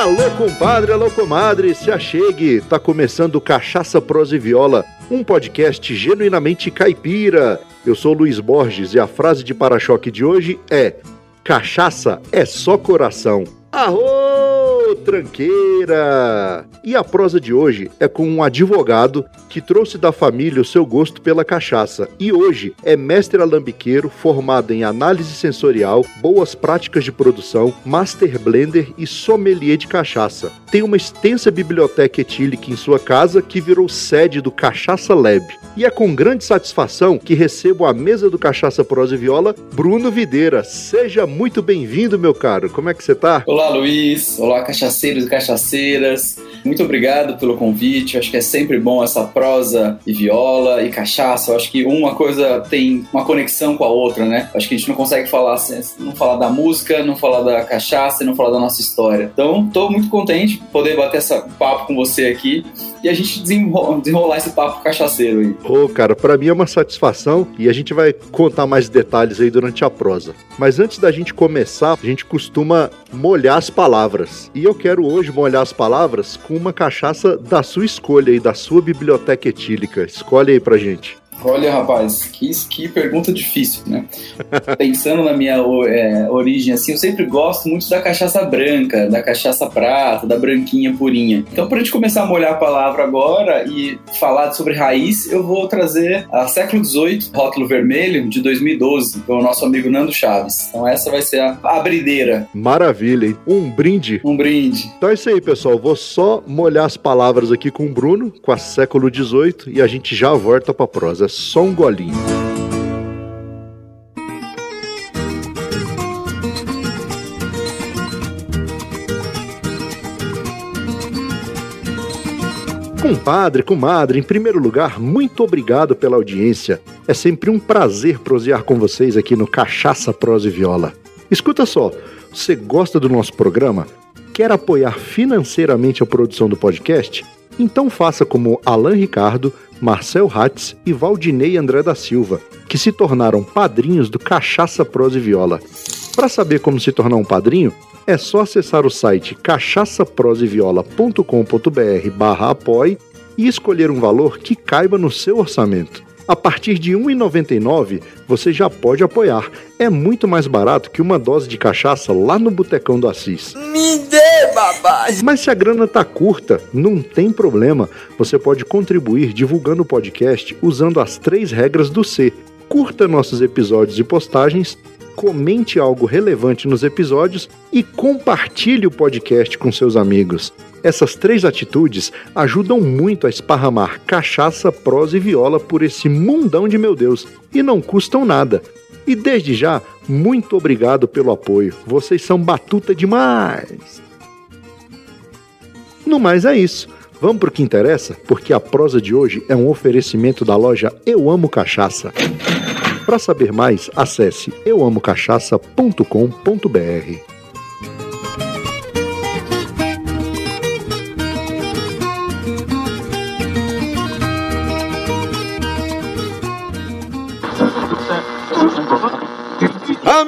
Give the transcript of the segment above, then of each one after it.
Alô, compadre, alô, comadre, se achegue. Tá começando Cachaça, Prosa e Viola, um podcast genuinamente caipira. Eu sou Luiz Borges e a frase de para-choque de hoje é: Cachaça é só coração. Tranqueira! E a prosa de hoje é com um advogado que trouxe da família o seu gosto pela cachaça e hoje é mestre alambiqueiro formado em análise sensorial, boas práticas de produção, master blender e sommelier de cachaça. Tem uma extensa biblioteca etílica em sua casa que virou sede do Cachaça Lab. E é com grande satisfação que recebo à mesa do Cachaça Prosa e Viola, Bruno Videira. Seja muito bem-vindo, meu caro. Como é que você tá? Olá, Luiz. Olá, cachaceiros e cachaceiras. Muito obrigado pelo convite. acho que é sempre bom essa prosa e viola e cachaça. Acho que uma coisa tem uma conexão com a outra, né? acho que a gente não consegue falar não falar da música, não falar da cachaça não falar da nossa história. Então, estou muito contente de poder bater esse papo com você aqui e a gente desenrolar esse papo cachaceiro aí. Ô, oh, cara, para mim é uma satisfação e a gente vai contar mais detalhes aí durante a prosa. Mas antes da gente começar, a gente costuma molhar as palavras. E eu quero hoje molhar as palavras com uma cachaça da sua escolha e da sua biblioteca etílica. Escolhe aí pra gente. Olha, rapaz, que, que pergunta difícil, né? Pensando na minha é, origem, assim, eu sempre gosto muito da cachaça branca, da cachaça prata, da branquinha purinha. Então, para a gente começar a molhar a palavra agora e falar sobre raiz, eu vou trazer a século XVIII, rótulo vermelho, de 2012, com o nosso amigo Nando Chaves. Então, essa vai ser a abrideira. Maravilha, hein? Um brinde. Um brinde. Então é isso aí, pessoal. Vou só molhar as palavras aqui com o Bruno, com a século XVIII, e a gente já volta para a prosa só um golinho. Compadre, comadre, em primeiro lugar, muito obrigado pela audiência. É sempre um prazer prosear com vocês aqui no Cachaça, Prosa e Viola. Escuta só, você gosta do nosso programa? Quer apoiar financeiramente a produção do podcast? Então faça como Alan Ricardo, Marcel Hatz e Valdinei André da Silva, que se tornaram padrinhos do Cachaça Prosa e Viola. Para saber como se tornar um padrinho, é só acessar o site cachaçaproseviola.com.br barra apoie e escolher um valor que caiba no seu orçamento. A partir de R$ 1,99 você já pode apoiar. É muito mais barato que uma dose de cachaça lá no Botecão do Assis. Me dê, babá! Mas se a grana tá curta, não tem problema. Você pode contribuir divulgando o podcast usando as três regras do C. Curta nossos episódios e postagens, comente algo relevante nos episódios e compartilhe o podcast com seus amigos. Essas três atitudes ajudam muito a esparramar cachaça, prosa e viola por esse mundão de meu Deus e não custam nada. E desde já, muito obrigado pelo apoio. Vocês são batuta demais! No mais é isso. Vamos pro que interessa, porque a prosa de hoje é um oferecimento da loja Eu Amo Cachaça. Para saber mais, acesse euamocachaça.com.br.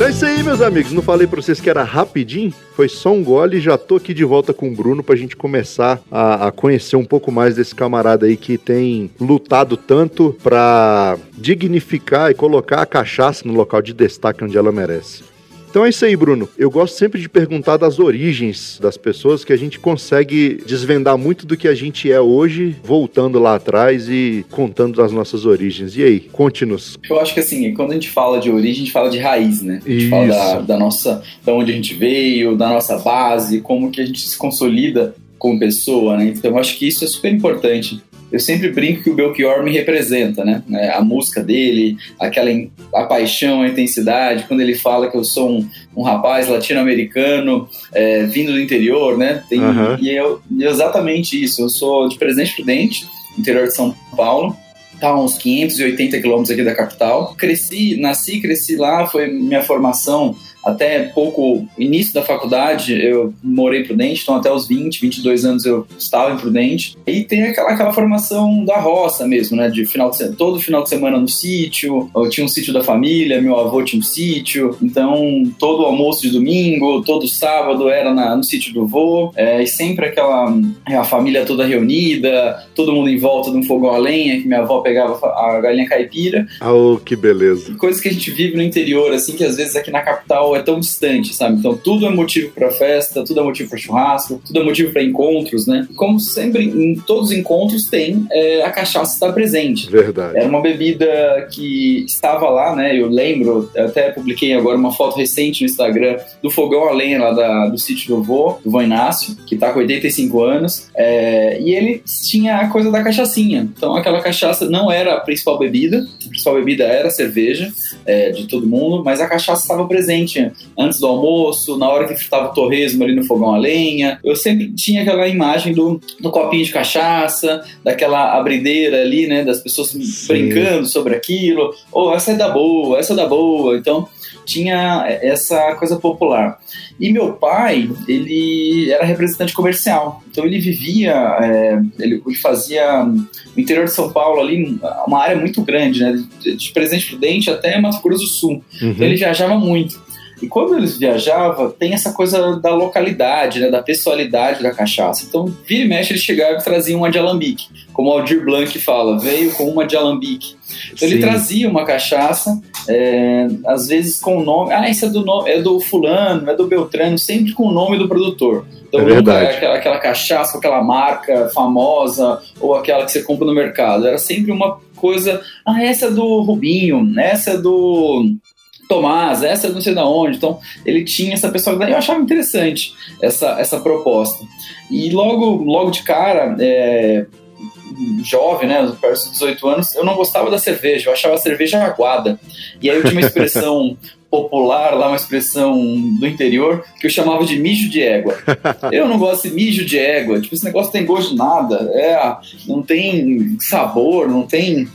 Então é isso aí, meus amigos. Não falei pra vocês que era rapidinho? Foi só um gole e já tô aqui de volta com o Bruno pra gente começar a, a conhecer um pouco mais desse camarada aí que tem lutado tanto pra dignificar e colocar a cachaça no local de destaque onde ela merece. Então é isso aí, Bruno. Eu gosto sempre de perguntar das origens das pessoas, que a gente consegue desvendar muito do que a gente é hoje, voltando lá atrás e contando das nossas origens. E aí, conte-nos. Eu acho que assim, quando a gente fala de origem, a gente fala de raiz, né? A gente isso. fala da, da nossa, da onde a gente veio, da nossa base, como que a gente se consolida como pessoa, né? Então eu acho que isso é super importante eu sempre brinco que o Belchior me representa, né? É, a música dele, aquela a paixão, a intensidade, quando ele fala que eu sou um, um rapaz latino-americano é, vindo do interior, né? Tem, uhum. E eu, exatamente isso. Eu sou de Presidente Prudente, interior de São Paulo tá uns 580 quilômetros aqui da capital. Cresci, nasci, cresci lá, foi minha formação até pouco início da faculdade, eu morei em Prudente, então até os 20, 22 anos eu estava em Prudente. E tem aquela, aquela formação da roça mesmo, né? De final de, todo final de semana no sítio. Eu tinha um sítio da família, meu avô tinha um sítio. Então, todo almoço de domingo, todo sábado era na, no sítio do vô. É, e sempre aquela a família toda reunida, todo mundo em volta de um fogão a lenha, que minha avó pegava a galinha caipira. Oh, que beleza. Coisas que a gente vive no interior, assim, que às vezes aqui na capital é tão distante, sabe? Então tudo é motivo para festa, tudo é motivo para churrasco, tudo é motivo para encontros, né? Como sempre, em todos os encontros tem é, a cachaça está presente. Verdade. Era uma bebida que estava lá, né? Eu lembro, eu até publiquei agora uma foto recente no Instagram do fogão a lenha lá da, do sítio do vô, do vô Inácio, que tá com 85 anos, é, e ele tinha a coisa da cachaçinha. Então aquela cachaça não era a principal bebida, a principal bebida era a cerveja é, de todo mundo, mas a cachaça estava presente antes do almoço, na hora que fritava o torresmo ali no fogão a lenha. Eu sempre tinha aquela imagem do, do copinho de cachaça, daquela abrideira ali, né, das pessoas Sim. brincando sobre aquilo. Oh, essa é da boa, essa é da boa. Então, tinha essa coisa popular. E meu pai, ele era representante comercial, então ele vivia, é, ele, fazia o interior de São Paulo ali, uma área muito grande, né, de, de Presidente Prudente até Mato Grosso do Sul. Uhum. Então ele viajava muito. E quando eles viajavam, tem essa coisa da localidade, né, da pessoalidade da cachaça. Então, vira e mexe, eles chegavam e traziam uma de alambique. Como o Aldir Blanc fala, veio com uma de alambique. Então, Sim. ele trazia uma cachaça, é, às vezes com o nome. Ah, isso é do, nome, é do Fulano, é do Beltrano, sempre com o nome do produtor. Então, é verdade. É aquela, aquela cachaça, aquela marca famosa, ou aquela que você compra no mercado. Era sempre uma coisa. Ah, essa é do Rubinho, essa é do Tomás, essa não sei da onde. Então, ele tinha essa personalidade. Eu achava interessante essa, essa proposta. E logo, logo de cara, é, jovem, né, perto dos 18 anos, eu não gostava da cerveja, eu achava a cerveja aguada. E aí eu tinha uma expressão popular lá, uma expressão do interior, que eu chamava de mijo de égua. Eu não gosto de mijo de égua, tipo, esse negócio tem gosto de nada, é, não tem sabor, não tem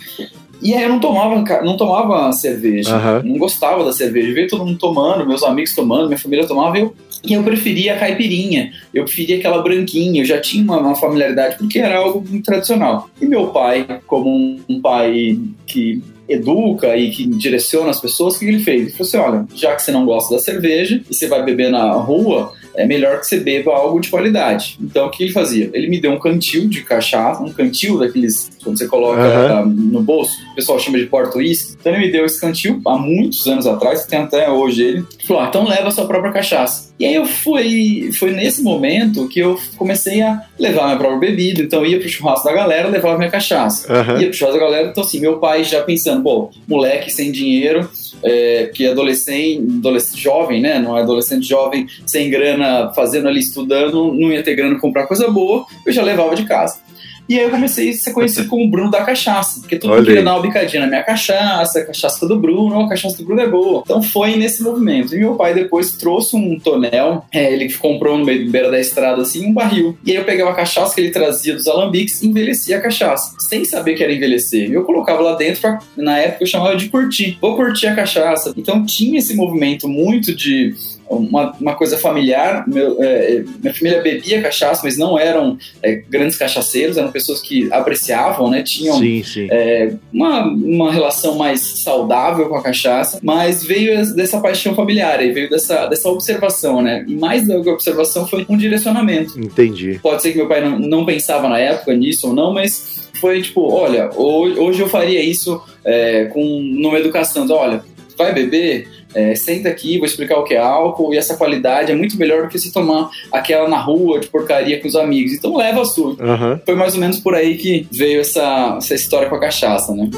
e aí eu não tomava, não tomava cerveja, uhum. não gostava da cerveja. Veio todo mundo tomando, meus amigos tomando, minha família tomava, eu, e eu preferia a caipirinha, eu preferia aquela branquinha, eu já tinha uma, uma familiaridade porque era algo muito tradicional. E meu pai, como um, um pai que educa e que direciona as pessoas, o que ele fez? Ele falou assim: olha, já que você não gosta da cerveja e você vai beber na rua, é melhor que você beba algo de qualidade. Então, o que ele fazia? Ele me deu um cantil de cachaça, um cantil daqueles quando você coloca uhum. no bolso, o pessoal chama de porta uísque. Então, ele me deu esse cantil há muitos anos atrás, tem até hoje ele. Falou: ah, então leva a sua própria cachaça. E aí eu fui, foi nesse momento que eu comecei a levar minha própria bebida. Então eu ia pro churrasco da galera, levava minha cachaça. Uhum. Ia pro churrasco da galera, então assim, meu pai já pensando, pô, moleque sem dinheiro, é, que é adolescente, adolescente, jovem, né? Não é adolescente jovem, sem grana, fazendo ali, estudando, não ia ter grana pra comprar coisa boa, eu já levava de casa. E aí eu comecei a ser conhecido como Bruno da Cachaça, porque todo mundo queria dar uma bicadinha na minha cachaça, a cachaça do Bruno, a cachaça do Bruno é boa. Então foi nesse movimento. E meu pai depois trouxe um tonel, é, ele comprou no meio beira da estrada assim, um barril. E aí eu pegava a cachaça que ele trazia dos alambiques e envelhecia a cachaça, sem saber que era envelhecer. Eu colocava lá dentro, pra, na época eu chamava de curtir. Vou curtir a cachaça. Então tinha esse movimento muito de uma, uma coisa familiar. Meu, é, minha família bebia cachaça, mas não eram é, grandes cachaceiros, eram pessoas que apreciavam, né? Tinham sim, sim. É, uma, uma relação mais saudável com a cachaça, mas veio dessa paixão familiar e veio dessa, dessa observação, né? E mais do que observação foi um direcionamento. Entendi. Pode ser que meu pai não, não pensava na época nisso ou não, mas foi tipo, olha, hoje eu faria isso é, com numa educação, então, olha, vai beber, é, senta aqui, vou explicar o que é álcool e essa qualidade é muito melhor do que se tomar aquela na rua de porcaria com os amigos. Então leva a sua. Uhum. Foi mais ou menos por aí que veio essa, essa história com a cachaça, né?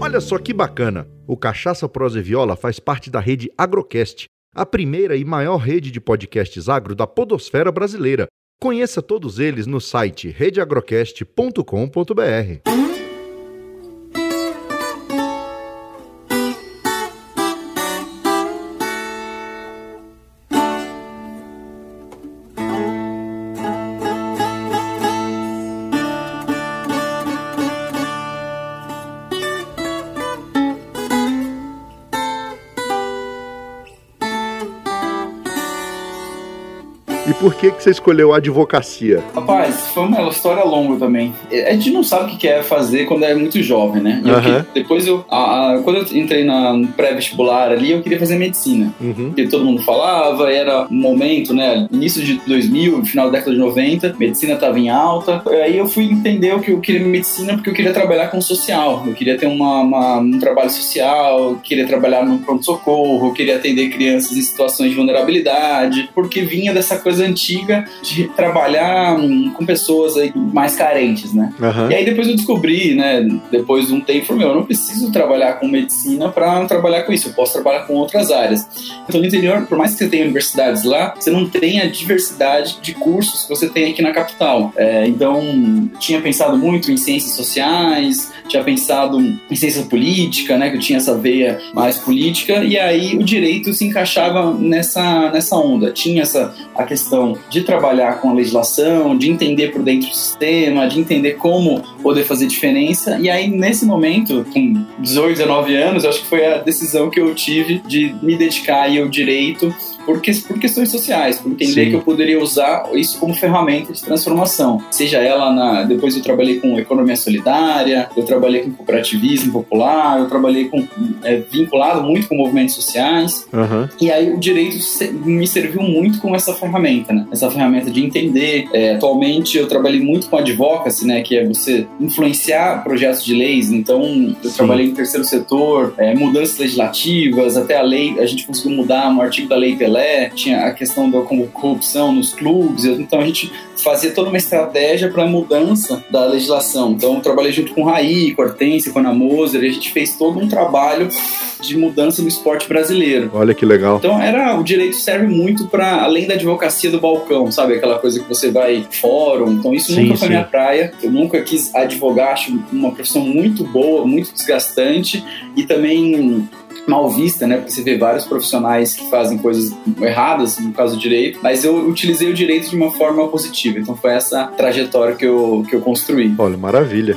Olha só que bacana! O Cachaça Prosa e Viola faz parte da rede Agrocast, a primeira e maior rede de podcasts agro da podosfera brasileira. Conheça todos eles no site redeagrocast.com.br. por que, que você escolheu a advocacia? Rapaz, foi uma história longa também. A gente não sabe o que quer fazer quando é muito jovem, né? Uhum. depois eu, a, a, quando eu entrei na, no pré-vestibular ali, eu queria fazer medicina. Uhum. Porque todo mundo falava, era um momento, né? Início de 2000, final da década de 90, medicina estava em alta. Aí eu fui entender o que eu queria medicina porque eu queria trabalhar com social. Eu queria ter uma, uma um trabalho social, queria trabalhar no pronto-socorro, queria atender crianças em situações de vulnerabilidade, porque vinha dessa coisa antiga de trabalhar hum, com pessoas aí mais carentes, né? Uhum. E aí depois eu descobri, né, depois de um tempo, meu, eu não preciso trabalhar com medicina para trabalhar com isso, eu posso trabalhar com outras áreas. Então no interior, por mais que você tenha universidades lá, você não tem a diversidade de cursos que você tem aqui na capital. É, então, tinha pensado muito em ciências sociais, tinha pensado em ciência política, né, que eu tinha essa veia mais política, e aí o direito se encaixava nessa, nessa onda. Tinha essa a questão de trabalhar com a legislação, de entender por dentro do sistema, de entender como poder fazer diferença, e aí nesse momento, com 18, 19 anos, acho que foi a decisão que eu tive de me dedicar ao direito por, que, por questões sociais, por entender Sim. que eu poderia usar isso como ferramenta de transformação. Seja ela na. Depois eu trabalhei com economia solidária, eu trabalhei com cooperativismo popular, eu trabalhei com. É, vinculado muito com movimentos sociais. Uhum. E aí o direito me serviu muito como essa ferramenta, né? Essa ferramenta de entender. É, atualmente eu trabalhei muito com advocacy, né? Que é você influenciar projetos de leis. Então eu Sim. trabalhei em terceiro setor, é, mudanças legislativas, até a lei, a gente conseguiu mudar um artigo da lei Pelé, tinha a questão da como corrupção nos clubes. Então a gente fazia toda uma estratégia para a mudança da legislação. Então eu trabalhei junto com o Raí, com a Hortência, com a Ana Moser, e a gente fez todo um trabalho de mudança no esporte brasileiro. Olha que legal. Então era o direito serve muito para além da advocacia do balcão, sabe aquela coisa que você vai fórum. Então isso Sim, nunca foi sim. minha praia. Eu nunca quis advogar, acho uma profissão muito boa, muito desgastante e também mal vista, né? Porque você vê vários profissionais que fazem coisas erradas, no caso do direito, mas eu utilizei o direito de uma forma positiva. Então foi essa trajetória que eu, que eu construí. Olha, maravilha.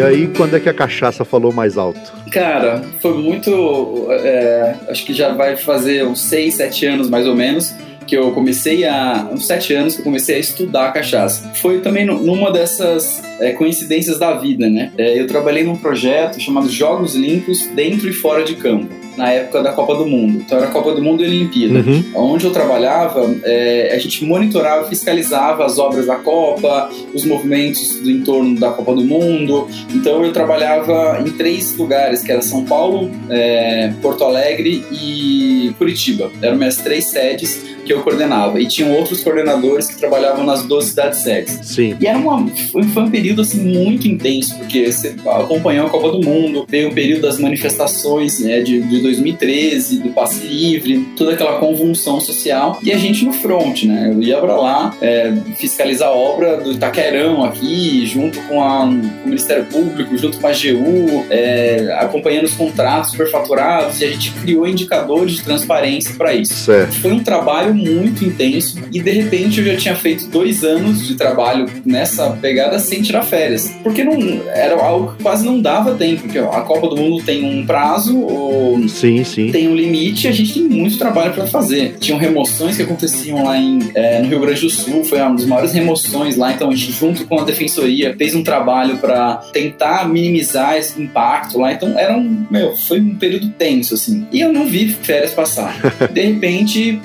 E aí, quando é que a cachaça falou mais alto? Cara, foi muito. é, acho que já vai fazer uns 6, 7 anos mais ou menos. Que eu comecei a. uns 7 anos que eu comecei a estudar cachaça. Foi também nu- numa dessas é, coincidências da vida, né? É, eu trabalhei num projeto chamado Jogos Limpos dentro e fora de campo, na época da Copa do Mundo. Então era a Copa do Mundo e Olimpíada. Uhum. Onde eu trabalhava, é, a gente monitorava, fiscalizava as obras da Copa, os movimentos do entorno da Copa do Mundo. Então eu trabalhava em três lugares, que era São Paulo, é, Porto Alegre e Curitiba. Eram minhas três sedes que eu coordenava. E tinham outros coordenadores que trabalhavam nas duas cidades sedes. Sim. E era uma, foi, foi um período assim muito intenso, porque você acompanhou a Copa do Mundo, veio o período das manifestações né, de, de 2013, do passe livre, toda aquela convulsão social, e a gente no front, né? Eu ia pra lá é, fiscalizar a obra do Itaquerão aqui, junto com, a- com o Ministério Público, junto com a AGU, é, acompanhando os contratos superfaturados, e a gente criou indicadores de transparência para isso. Certo. Foi um trabalho muito intenso e de repente eu já tinha feito dois anos de trabalho nessa pegada sem tirar férias. Porque não era algo que quase não dava tempo. Porque a Copa do Mundo tem um prazo, ou Sim, sim. tem um limite a gente tem muito trabalho para fazer. Tinham remoções que aconteciam lá em, é, no Rio Grande do Sul, foi uma das maiores remoções lá, então a gente, junto com a defensoria, fez um trabalho para tentar minimizar esse impacto lá. Então era um, meu, foi um período tenso, assim. E eu não vi férias passar. De repente,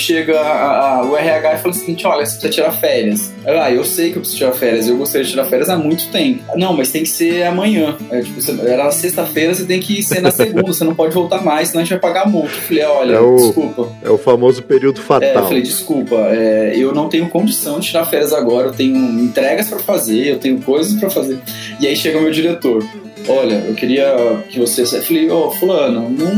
chega a, a, o RH e fala o seguinte: olha, você precisa tirar férias. Ah, eu sei que eu preciso tirar férias, eu gostaria de tirar férias há muito tempo. Não, mas tem que ser amanhã. É, tipo, você, era sexta-feira, você tem que ser na segunda, você não pode voltar mais, senão a gente vai pagar multa. Eu falei, olha, é o, desculpa. É o famoso período fatal. É, eu falei, desculpa, é, eu não tenho condição de tirar férias agora, eu tenho entregas para fazer, eu tenho coisas para fazer. E aí chega o meu diretor olha, eu queria que você. Eu falei, ô, oh, Fulano, não,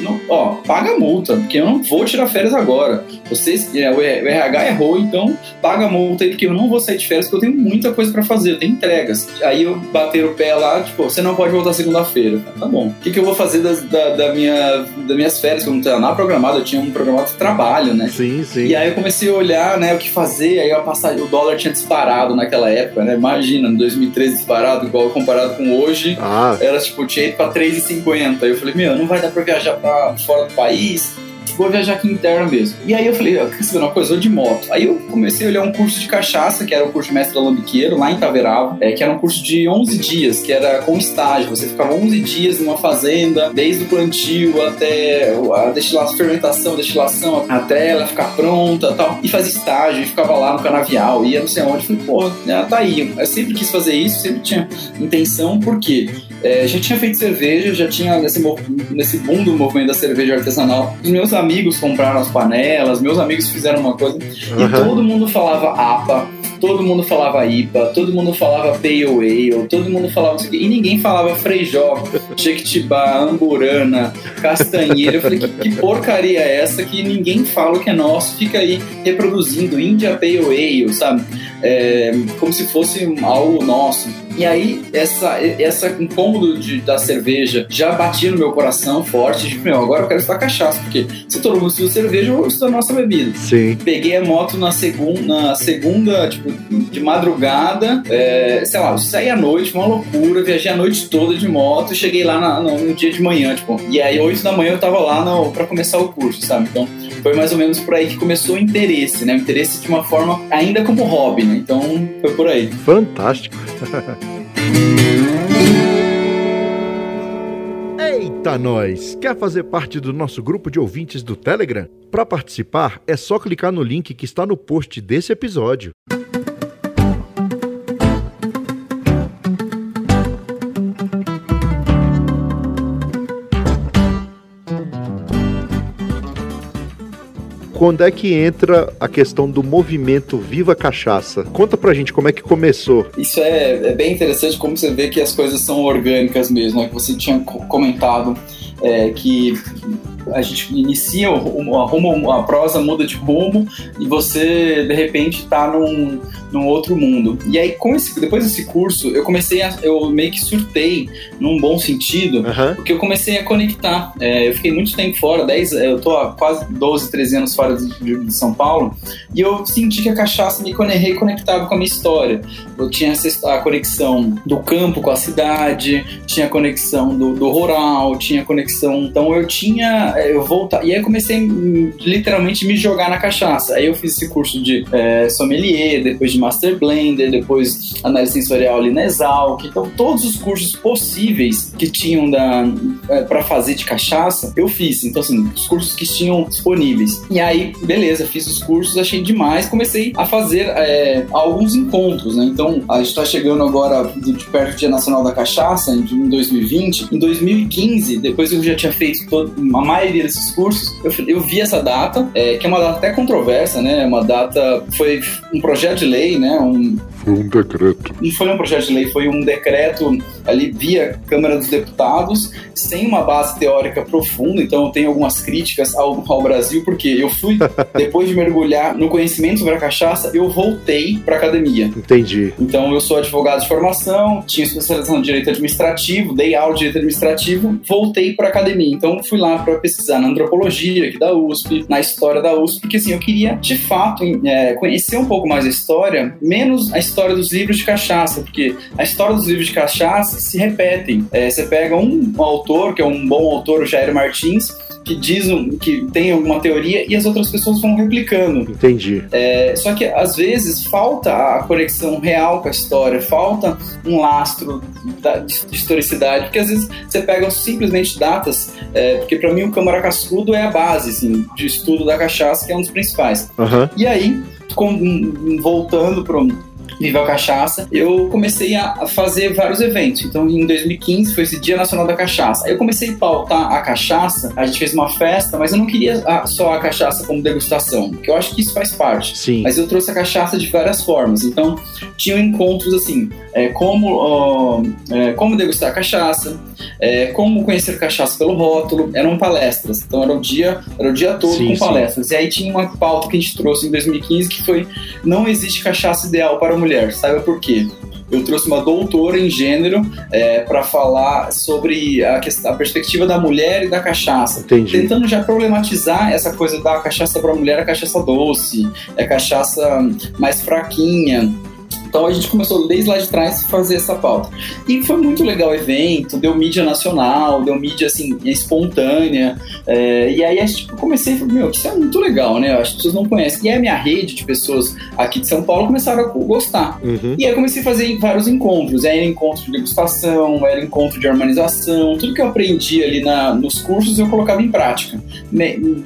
não, ó, paga a multa, porque eu não vou tirar férias agora. Vocês, é, o RH errou, então paga a multa aí, porque eu não vou sair de férias, porque eu tenho muita coisa para fazer, eu tenho entregas. Aí eu bater o pé lá, tipo, você não pode voltar segunda-feira. Tá bom. O que, que eu vou fazer das, da, da, minha, das minhas férias? Que eu não tinha nada programado, eu tinha um programado de trabalho, né? Sim, sim. E aí eu comecei a olhar, né, o que fazer, aí eu passar, o dólar tinha disparado naquela época, né? Imagina, em 2013 disparado, igual comparado com hoje. Ah. Era tipo, tinha ido pra 3,50. Eu falei, meu, não vai dar pra viajar pra fora do país vou viajar aqui interno mesmo. E aí eu falei, quer saber uma coisa? Vou de moto. Aí eu comecei a olhar um curso de cachaça, que era o curso de mestre alambiqueiro, lá em Taverava, é, que era um curso de 11 dias, que era com estágio. Você ficava 11 dias numa fazenda, desde o plantio até a destilação, fermentação, destilação, até ela ficar pronta tal. E fazia estágio, e ficava lá no canavial, ia não sei onde. Falei, pô, tá aí. Eu sempre quis fazer isso, sempre tinha intenção, porque é, já tinha feito cerveja, já tinha nesse, nesse boom do movimento da cerveja artesanal. Os meus amigos compraram as panelas, meus amigos fizeram uma coisa uhum. e todo mundo falava APA, todo mundo falava IPA, todo mundo falava Pale Ale, todo mundo falava isso aqui, e ninguém falava Freijó, Jequitibá, Amburana, Castanheira. Eu falei, que, que, porcaria é essa que ninguém fala o que é nosso, fica aí reproduzindo India Pale Ale, sabe? É, como se fosse algo nosso. E aí, essa, essa incômodo de, da cerveja já batia no meu coração forte. Tipo, meu, agora eu quero estar cachaça, porque se todo mundo precisa cerveja, eu vou estudar nossa bebida. Sim. Peguei a moto na, segun, na segunda, tipo, de madrugada, é, sei lá, saí à noite, uma loucura, viajei a noite toda de moto, cheguei lá na, no, no, dia de manhã, tipo, e aí, 8 da manhã, eu tava lá no, pra começar o curso, sabe? Então, foi mais ou menos por aí que começou o interesse, né? O interesse de uma forma ainda como hobby, né? Então, foi por aí. Fantástico. Eita, nós! Quer fazer parte do nosso grupo de ouvintes do Telegram? Para participar, é só clicar no link que está no post desse episódio. Quando é que entra a questão do movimento Viva Cachaça? Conta pra gente como é que começou. Isso é, é bem interessante como você vê que as coisas são orgânicas mesmo, né? Que você tinha comentado é, que a gente inicia o, a, prosa muda de rumo e você de repente está num, num outro mundo. E aí com esse, depois desse curso eu comecei a, eu meio que surtei num bom sentido, uhum. porque eu comecei a conectar. É, eu fiquei muito tempo fora, 10, eu tô há quase 12, 13 anos fora de, de São Paulo e eu senti que a cachaça me reconectava com a minha história. Eu tinha a conexão do campo com a cidade, tinha a conexão do, do rural, tinha a conexão. Então eu tinha eu voltar. E aí eu comecei literalmente me jogar na cachaça. Aí eu fiz esse curso de é, sommelier, depois de master blender, depois análise sensorial ali na Exalc. Então todos os cursos possíveis que tinham da é, para fazer de cachaça, eu fiz. Então assim, os cursos que tinham disponíveis. E aí, beleza, fiz os cursos, achei demais, comecei a fazer é, alguns encontros, né? Então a gente está chegando agora de, de perto do Dia Nacional da Cachaça em 2020. Em 2015, depois eu já tinha feito todo, a maioria desses cursos, eu, eu vi essa data, é, que é uma data até controversa, né? Uma data, foi um projeto de lei, né? Um, um decreto. Não foi um projeto de lei, foi um decreto ali via Câmara dos Deputados, sem uma base teórica profunda, então eu tenho algumas críticas ao, ao Brasil, porque eu fui, depois de mergulhar no conhecimento sobre a cachaça, eu voltei para academia. Entendi. Então eu sou advogado de formação, tinha especialização em direito administrativo, dei aula de direito administrativo, voltei para academia. Então fui lá para pesquisar na antropologia aqui da USP, na história da USP, porque assim, eu queria de fato é, conhecer um pouco mais a história, menos a história dos livros de cachaça, porque a história dos livros de cachaça se repetem. É, você pega um, um autor, que é um bom autor, o Jair Martins, que diz um, que tem alguma teoria e as outras pessoas vão replicando. Entendi. É, só que às vezes falta a conexão real com a história, falta um lastro da, de historicidade, porque às vezes você pega simplesmente datas é, porque para mim o Câmara Cascudo é a base assim, de estudo da cachaça, que é um dos principais. Aham. E aí, com- voltando para Viva a Cachaça, eu comecei a fazer vários eventos. Então, em 2015 foi esse Dia Nacional da Cachaça. Aí eu comecei a pautar a cachaça, a gente fez uma festa, mas eu não queria a- só a cachaça como degustação, porque eu acho que isso faz parte. Sim. Mas eu trouxe a cachaça de várias formas. Então, tinham encontros assim, é, como, ó, é, como degustar cachaça, é, como conhecer cachaça pelo rótulo, eram palestras. Então era o dia, era o dia todo Sim, com sim. palestras. E aí tinha uma pauta que a gente trouxe em 2015 que foi não existe cachaça ideal para a mulher. Saiba por quê? Eu trouxe uma doutora em gênero para falar sobre a, questão, a perspectiva da mulher e da cachaça Entendi. tentando já problematizar essa coisa da cachaça para mulher, a cachaça doce, é cachaça mais fraquinha. Então a gente começou desde lá de trás a fazer essa pauta. E foi muito legal o evento, deu mídia nacional, deu mídia assim, espontânea. é, e aí a gente, eu comecei e falei, meu, isso é muito legal, né? As pessoas não conhecem. E aí a minha rede de pessoas aqui de São Paulo começaram a gostar. Uhum. E aí eu comecei a fazer vários encontros. Aí era encontro de degustação, era encontro de harmonização. Tudo que eu aprendi ali na, nos cursos eu colocava em prática.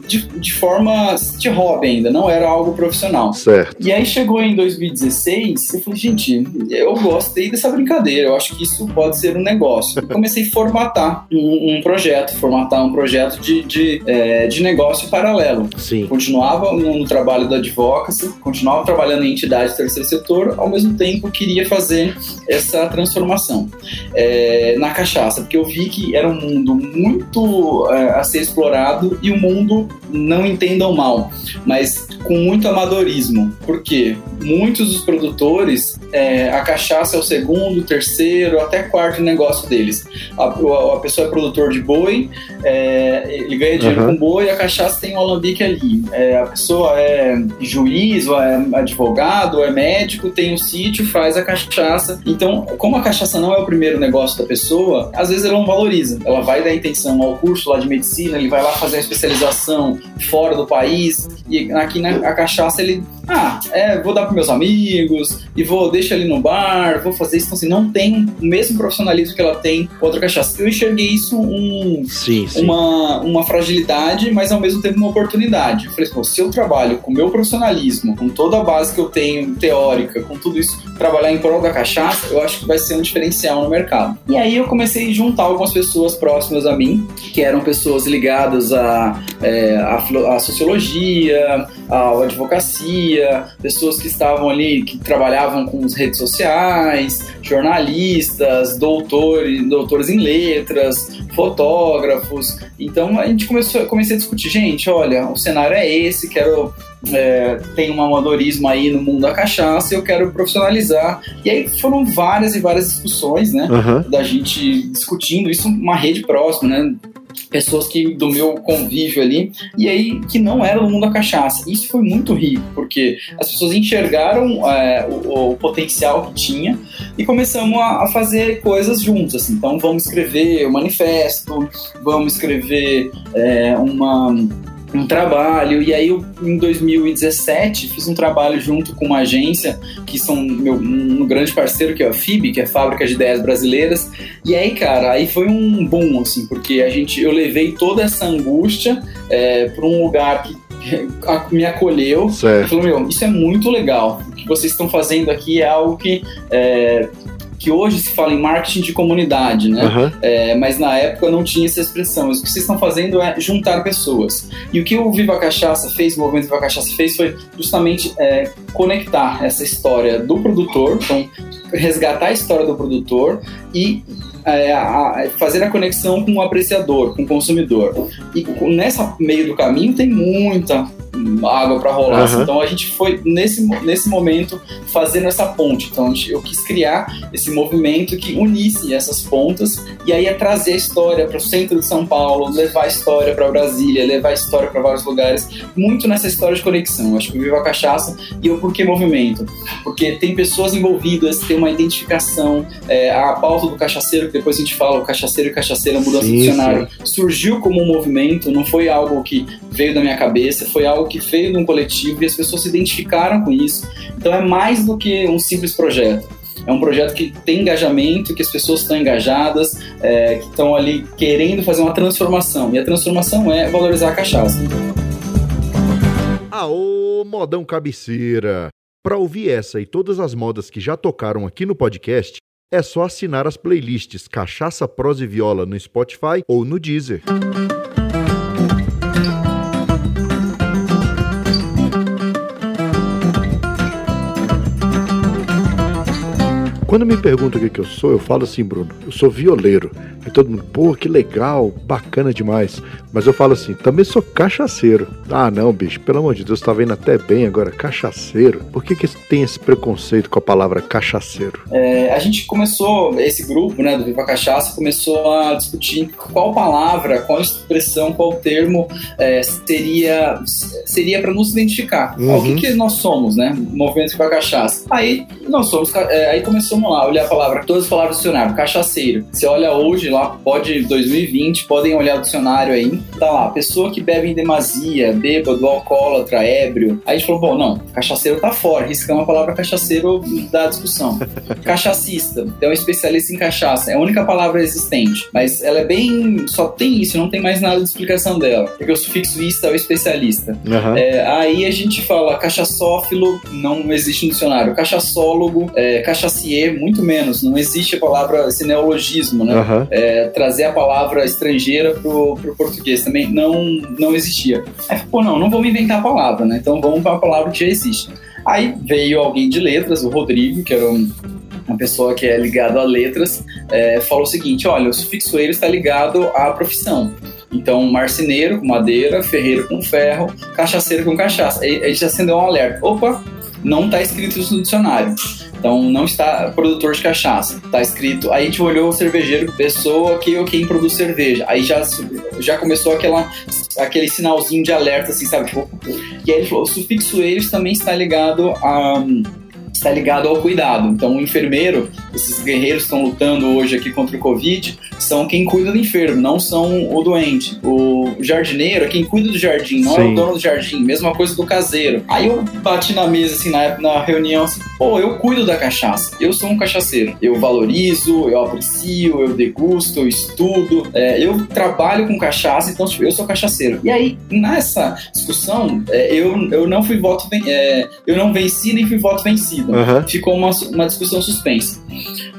De, de forma de hobby ainda, não era algo profissional. Certo. E aí chegou em 2016, eu falei, gente, eu gostei dessa brincadeira, eu acho que isso pode ser um negócio. E comecei a formatar um, um projeto, formatar um projeto de, de, é, de negócio paralelo Sim. continuava no, no trabalho da advocacy, continuava trabalhando em entidade do terceiro setor, ao mesmo tempo queria fazer essa transformação é, na cachaça, porque eu vi que era um mundo muito é, a ser explorado e um mundo, não entendam mal, mas com muito amadorismo. Por quê? Muitos dos produtores, é, a cachaça é o segundo, terceiro, até quarto negócio deles. A, a- a pessoa é produtor de boi, é, ele ganha dinheiro Aham. com boi, a cachaça tem um alambique ali. É, a pessoa é juiz, ou é advogado, ou é médico, tem um sítio, faz a cachaça. Então, como a cachaça não é o primeiro negócio da pessoa, às vezes ela não valoriza. Ela vai dar intenção ao curso lá de medicina, ele vai lá fazer a especialização fora do país, e aqui na a cachaça ele, ah, é, vou dar para meus amigos, e vou, deixa ali no bar, vou fazer isso. Então, assim, não tem o mesmo profissionalismo que ela tem com outra cachaça. Eu enxerguei isso um, Sim, sim. uma, uma fragilidade, mas ao mesmo tempo uma oportunidade. Eu falei, pô, se eu trabalho com o meu profissionalismo, com toda a base que eu tenho teórica, com tudo isso, trabalhar em prol da cachaça, eu acho que vai ser um diferencial no mercado. E aí eu comecei a juntar algumas pessoas próximas a mim, que eram pessoas ligadas à é, à filo- à sociologia, à advocacia, pessoas que estavam ali, que trabalhavam com as redes sociais, jornalistas, doutores, doutores em letras, fotógrafos. Então a gente começou, comecei a discutir, gente, olha, o cenário é esse, quero é, tem um amadorismo aí no mundo da cachaça, eu quero profissionalizar. E aí foram várias e várias discussões, né? Aham. Da gente discutindo isso, uma rede próxima, né? Pessoas que do meu convívio ali, e aí que não era do mundo da cachaça. Isso foi muito rico, porque as pessoas enxergaram é, o, o potencial que tinha e começamos a, a fazer coisas juntos. Assim. Então vamos escrever o manifesto, vamos escrever é, uma um trabalho, e aí eu, em 2017 fiz um trabalho junto com uma agência que são meu, um grande parceiro que é a FIB, que é a Fábrica de Ideias Brasileiras, e aí cara, aí foi um boom assim, porque a gente, eu levei toda essa angústia é, para um lugar que me acolheu. E Certo. falou, meu, isso é muito legal, o que vocês estão fazendo aqui é algo que é, que hoje se fala em marketing de comunidade, né? Aham. É, mas na época não tinha essa expressão. Mas o que vocês estão fazendo é juntar pessoas. E o que o Viva Cachaça fez, o movimento Viva Cachaça fez, foi justamente é, conectar essa história do produtor, então resgatar a história do produtor e é, a- fazer a conexão com o apreciador, com o consumidor. E nessa meio do caminho tem muita água para rolar. Aham. Então a gente foi nesse, nesse momento fazendo essa ponte. Então gente- eu quis criar esse movimento que unisse essas pontas e aí é trazer a história para o centro de São Paulo, levar a história para Brasília, levar a história para vários lugares, muito nessa história de conexão. Acho que o Viva a Cachaça e o Porquê Movimento, porque tem pessoas envolvidas, tem uma identificação, é, a pauta do cachaceiro, que depois a gente fala, o cachaceiro e cachaceira, mudança Sim, de dicionário, surgiu como um movimento, não foi algo que veio da minha cabeça, foi algo que veio de um coletivo e as pessoas se identificaram com isso. Então é mais do que um simples projeto. É um projeto que tem engajamento, que as pessoas estão engajadas, é, que estão ali querendo fazer uma transformação. E a transformação é valorizar a cachaça. Aô, modão cabeceira! Para ouvir essa e todas as modas que já tocaram aqui no podcast, é só assinar as playlists Cachaça, Prosa e Viola no Spotify ou no Deezer. Quando me perguntam o que, que eu sou, eu falo assim, Bruno, eu sou violeiro. Aí todo mundo, pô, que legal, bacana demais. Mas eu falo assim, também sou cachaceiro. Ah, não, bicho, pelo amor de Deus, tá vendo até bem agora, cachaceiro. Por que, que tem esse preconceito com a palavra cachaceiro? É, a gente começou, esse grupo, né, do Viva Cachaça, começou a discutir qual palavra, qual expressão, qual termo é, seria seria para nos identificar. Uhum. O que, que nós somos, né? Movimento Viva Cachaça. Aí nós somos, é, aí começamos vamos lá, olhar a palavra, todas as palavras do dicionário, cachaceiro. Você olha hoje lá, pode 2020, podem olhar o dicionário aí, tá lá, pessoa que bebe em demasia, bêbado, alcoólatra, ébrio. Aí a gente falou, bom, não, cachaceiro tá fora, riscamos a palavra cachaceiro da discussão. Cachacista, é um especialista em cachaça, é a única palavra existente, mas ela é bem, só tem isso, não tem mais nada de explicação dela, porque o sufixo ista é o especialista. Uhum. É, aí a gente fala cachaçófilo, não existe no dicionário, cachaçólogo, é, cachacier, muito menos. Não existe a palavra, esse neologismo, né? Uhum. É, trazer a palavra estrangeira pro, pro português também não, não existia. Aí, pô, não, não vamos inventar a palavra, né? Então vamos para a palavra que já existe. Aí veio alguém de letras, o Rodrigo, que era um, uma pessoa que é ligado a letras, é, falou o seguinte: olha, o sufixo eiro está ligado à profissão. Então, marceneiro com madeira, ferreiro com ferro, cachaceiro com cachaça. Aí a gente acendeu um alerta. Opa, não está escrito isso no dicionário. Então não está produtor de cachaça. Está escrito. Aí a gente olhou o cervejeiro, pessoa que ou quem produz cerveja. Aí já, já começou aquela, aquele sinalzinho de alerta, assim, sabe? Tipo, e aí ele falou: o sufixo eles também está ligado a está ligado ao cuidado. Então, o enfermeiro, esses guerreiros que estão lutando hoje aqui contra o Covid, são quem cuida do enfermo, não são o doente. O jardineiro é quem cuida do jardim, não Sim. é o dono do jardim. Mesma coisa do caseiro. Aí eu bati na mesa, assim, na, na reunião, assim, pô, eu cuido da cachaça. Eu sou um cachaceiro. Eu valorizo, eu aprecio, eu degusto, eu estudo. É, eu trabalho com cachaça, então tipo, eu sou cachaceiro. E aí, nessa discussão, é, eu, eu não fui voto... É, eu não venci nem fui voto vencido. Uhum. Ficou uma, uma discussão suspensa.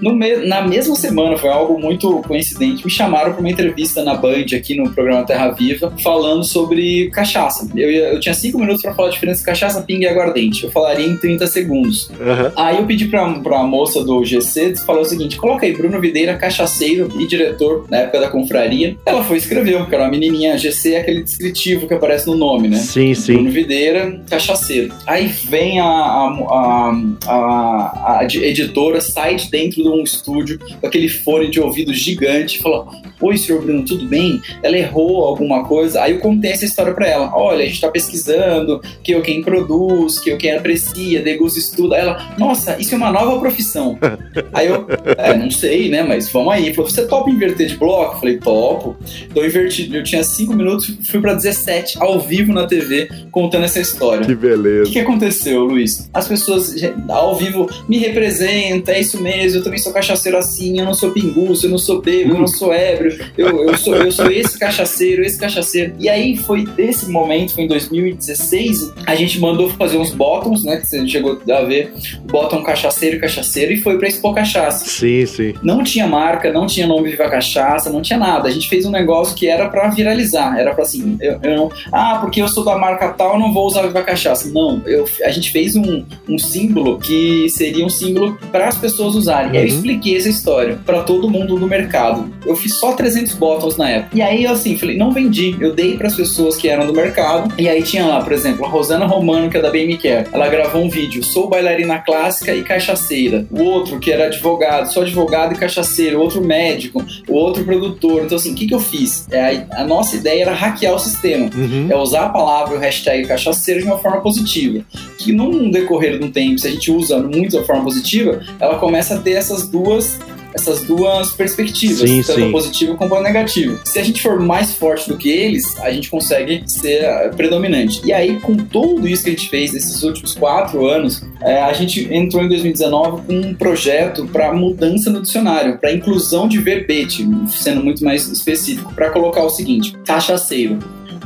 Me, na mesma semana, foi algo muito coincidente, me chamaram para uma entrevista na Band, aqui no programa Terra Viva, falando sobre cachaça. Eu, eu tinha cinco minutos para falar a diferença de cachaça, pinga e aguardente. Eu falaria em 30 segundos. Uhum. Aí eu pedi para a moça do GC, falou o seguinte, coloca aí, Bruno Videira, cachaceiro e diretor, na época da confraria. Ela foi escrever, porque era uma menininha, GC é aquele descritivo que aparece no nome, né? Sim, sim. Bruno Videira, cachaceiro. Aí vem a, a, a, a editora, sai de dentro de um estúdio com aquele fone de ouvido gigante e falou: Oi, senhor Bruno, tudo bem? Ela errou alguma coisa. Aí eu contei essa história para ela: Olha, a gente tá pesquisando, que eu quem produz, que eu quem aprecia, degusta, estuda. Aí ela: Nossa, isso é uma nova profissão. Aí eu, é, não sei, né? Mas vamos aí. Falou: Você topa inverter de bloco? Eu falei: Topo. Então eu inverti, eu tinha 5 minutos, fui para 17 ao vivo na TV contando essa história. Que beleza. O que, que aconteceu, Luiz? As pessoas ao vivo me representam, é isso mesmo, eu também sou cachaceiro assim, eu não sou pinguço, eu não sou bêbado, eu não sou ébrio, eu, eu, sou, eu sou esse cachaceiro, esse cachaceiro. E aí foi desse momento, foi em 2016, a gente mandou fazer uns bottoms, né? Que você chegou a ver, bottom cachaceiro cachaceiro, e foi pra Expo Cachaça. Sim, sim. Não tinha marca, não tinha nome Viva Cachaça, não tinha nada. A gente fez um negócio que era pra viralizar, era pra assim, eu, eu não, ah, porque eu sou da marca tal, não vou usar Viva Cachaça. Não, eu, a gente fez um, um símbolo que seria um símbolo para as pessoas usarem. Uhum. Eu expliquei essa história para todo mundo do mercado. Eu fiz só 300 bottles na época. E aí eu assim, falei, não vendi. Eu dei para as pessoas que eram do mercado. E aí tinha lá, por exemplo, a Rosana Romano, que é da BM Care. Ela gravou um vídeo, sou bailarina clássica e cachaceira. O outro, que era advogado, sou advogado e cachaceiro. O outro médico, o outro produtor. Então assim, o que, que eu fiz? É, a, a nossa ideia era hackear o sistema. Uhum. É usar a palavra, o hashtag cachaceiro de uma forma positiva. Que num decorrer de um tempo, se a gente usa muito a forma positiva, ela começa a ter essas duas essas duas perspectivas, Sim, tanto sim. a positiva como a negativa. Se a gente for mais forte do que eles, a gente consegue ser eh, predominante. E aí, com tudo isso que a gente fez nesses últimos quatro anos, eh, a gente entrou em 2019 com um projeto para mudança no dicionário, para inclusão de verbete, sendo muito mais específico, para colocar o seguinte: cachaceiro,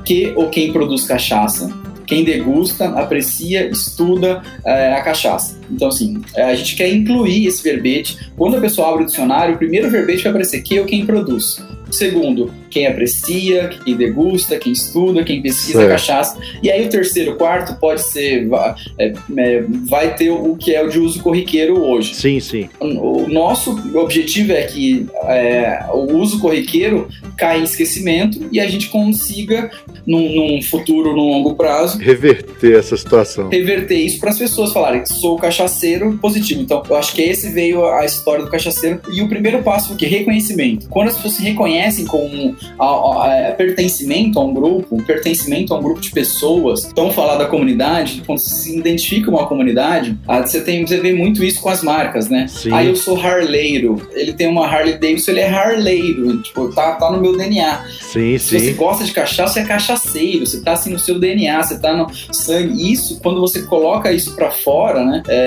que ou quem produz cachaça, quem degusta, aprecia, estuda eh, a cachaça. Então, assim, eh, a gente quer incluir esse verbete. Quando a pessoa abre o dicionário, o primeiro verbete vai aparecer que ou quem produz. O segundo, quem aprecia, quem degusta, quem estuda, quem pesquisa Certo. cachaça. E aí o terceiro, quarto pode ser, é, é, vai ter o que é o de uso corriqueiro hoje. Sim, sim. O nosso objetivo é que é, o uso corriqueiro caia em esquecimento e a gente consiga, num, num futuro, num longo prazo, Reverter essa situação. reverter isso para as pessoas falarem sou cachaceiro positivo. Então, eu acho que esse veio a história do cachaceiro. E o primeiro passo foi o quê? Reconhecimento. Quando as pessoas se reconhecem como a- a- a- pertencimento a um grupo, pertencimento a um grupo de pessoas, então falar da comunidade, quando se identifica uma comunidade, ah, você, tem, você vê muito isso com as marcas, né? Sim. Ah, eu sou harleiro. Ele tem uma Harley Davidson, ele é harleiro. Tipo, tá, tá no meu DNA. Sim, Se você sim. gosta de cachaça, você é cachaceiro, você tá assim no seu DNA, você tá no sangue. Isso, quando você coloca isso pra fora, né? é,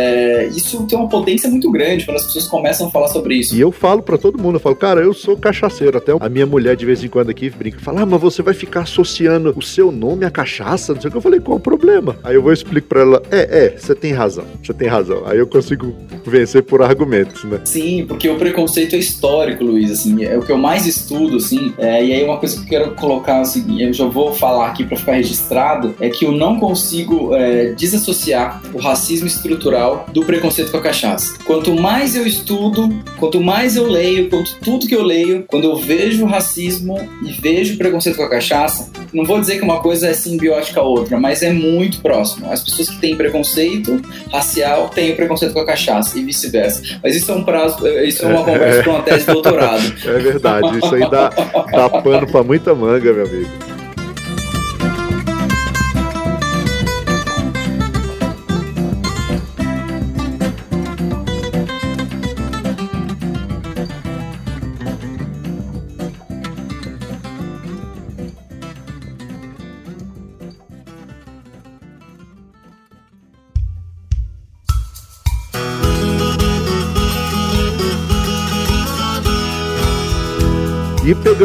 isso tem uma potência muito grande quando as pessoas começam a falar sobre isso. E eu falo pra todo mundo, eu falo, cara, eu sou cachaceiro. Até a minha mulher de vez em quando aqui brinca, fala, ah, mas você vai ficar associando o seu nome à cachaça, não sei o que. Eu falei, qual o problema? Aí eu vou explicar pra ela, é, é, você tem razão, você tem razão. Aí eu consigo vencer por argumentos, né? Sim, porque o preconceito é histórico, Luiz, assim, é o que eu mais estudo, assim, é, e aí uma coisa que eu quero colocar, assim, eu já vou falar aqui pra ficar registrado, é que eu não consigo é, desassociar o racismo estrutural do preconceito com a cachaça. Quanto mais eu estudo, quanto mais eu leio, quanto tudo que eu leio, quando eu vejo racismo e vejo preconceito com a cachaça, não vou dizer que uma coisa é simbiótica a outra, mas é muito próximo. As pessoas que têm preconceito racial têm preconceito com a cachaça e vice-versa. Mas isso é um prazo, isso é uma conversa para uma tese de doutorado. É verdade, isso aí dá, dá pano pra muita manga, meu amigo.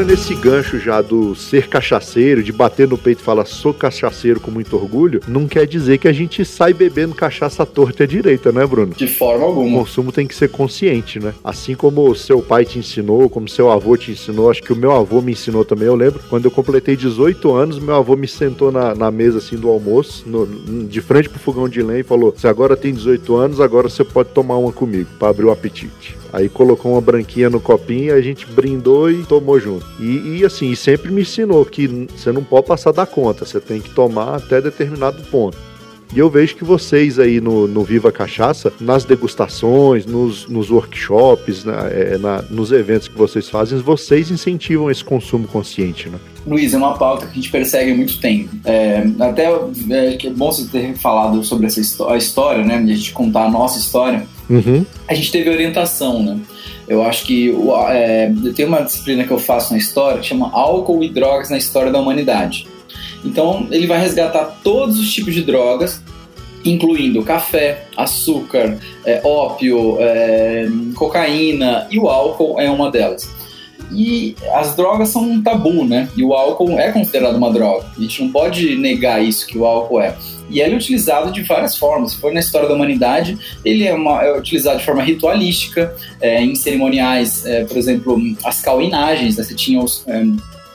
Pegando esse gancho já do ser cachaceiro, de bater no peito e falar sou cachaceiro com muito orgulho, não quer dizer que a gente sai bebendo cachaça torta à direita, né, Bruno? De forma O alguma. consumo tem que ser consciente, né? Assim como o seu pai te ensinou, como seu avô te ensinou, acho que o meu avô me ensinou também, eu lembro. Quando eu completei 18 anos, meu avô me sentou na, na mesa assim do almoço, no- de frente pro fogão de lenha e falou: Você agora tem 18 anos, agora você pode tomar uma comigo, pra abrir o apetite. Aí colocou uma branquinha no copinho, a gente brindou e tomou junto. E, e assim, sempre me ensinou que você não pode passar da conta, você tem que tomar até determinado ponto. E eu vejo que vocês aí no, no Viva Cachaça, nas degustações, nos, nos workshops, né, é, na- nos eventos que vocês fazem, vocês incentivam esse consumo consciente, né? Luiz, é uma pauta que a gente persegue há muito tempo. É, até é, que é bom você ter falado sobre essa a história, né? De a gente contar a nossa história. Uhum. a gente teve orientação, né? Eu acho que é, eu tenho uma disciplina que eu faço na história que chama Álcool e Drogas na História da Humanidade. Então, ele vai resgatar todos os tipos de drogas, incluindo café, açúcar, é, ópio, é, cocaína e o álcool é uma delas. E as drogas são um tabu, né? E o álcool é considerado uma droga. A gente não pode negar isso que o álcool é. E ele é utilizado de várias formas. For na história da humanidade, ele é, uma- é utilizado de forma ritualística, é, em cerimoniais, é, por exemplo, as cauinagens, né? Você tinha os, é,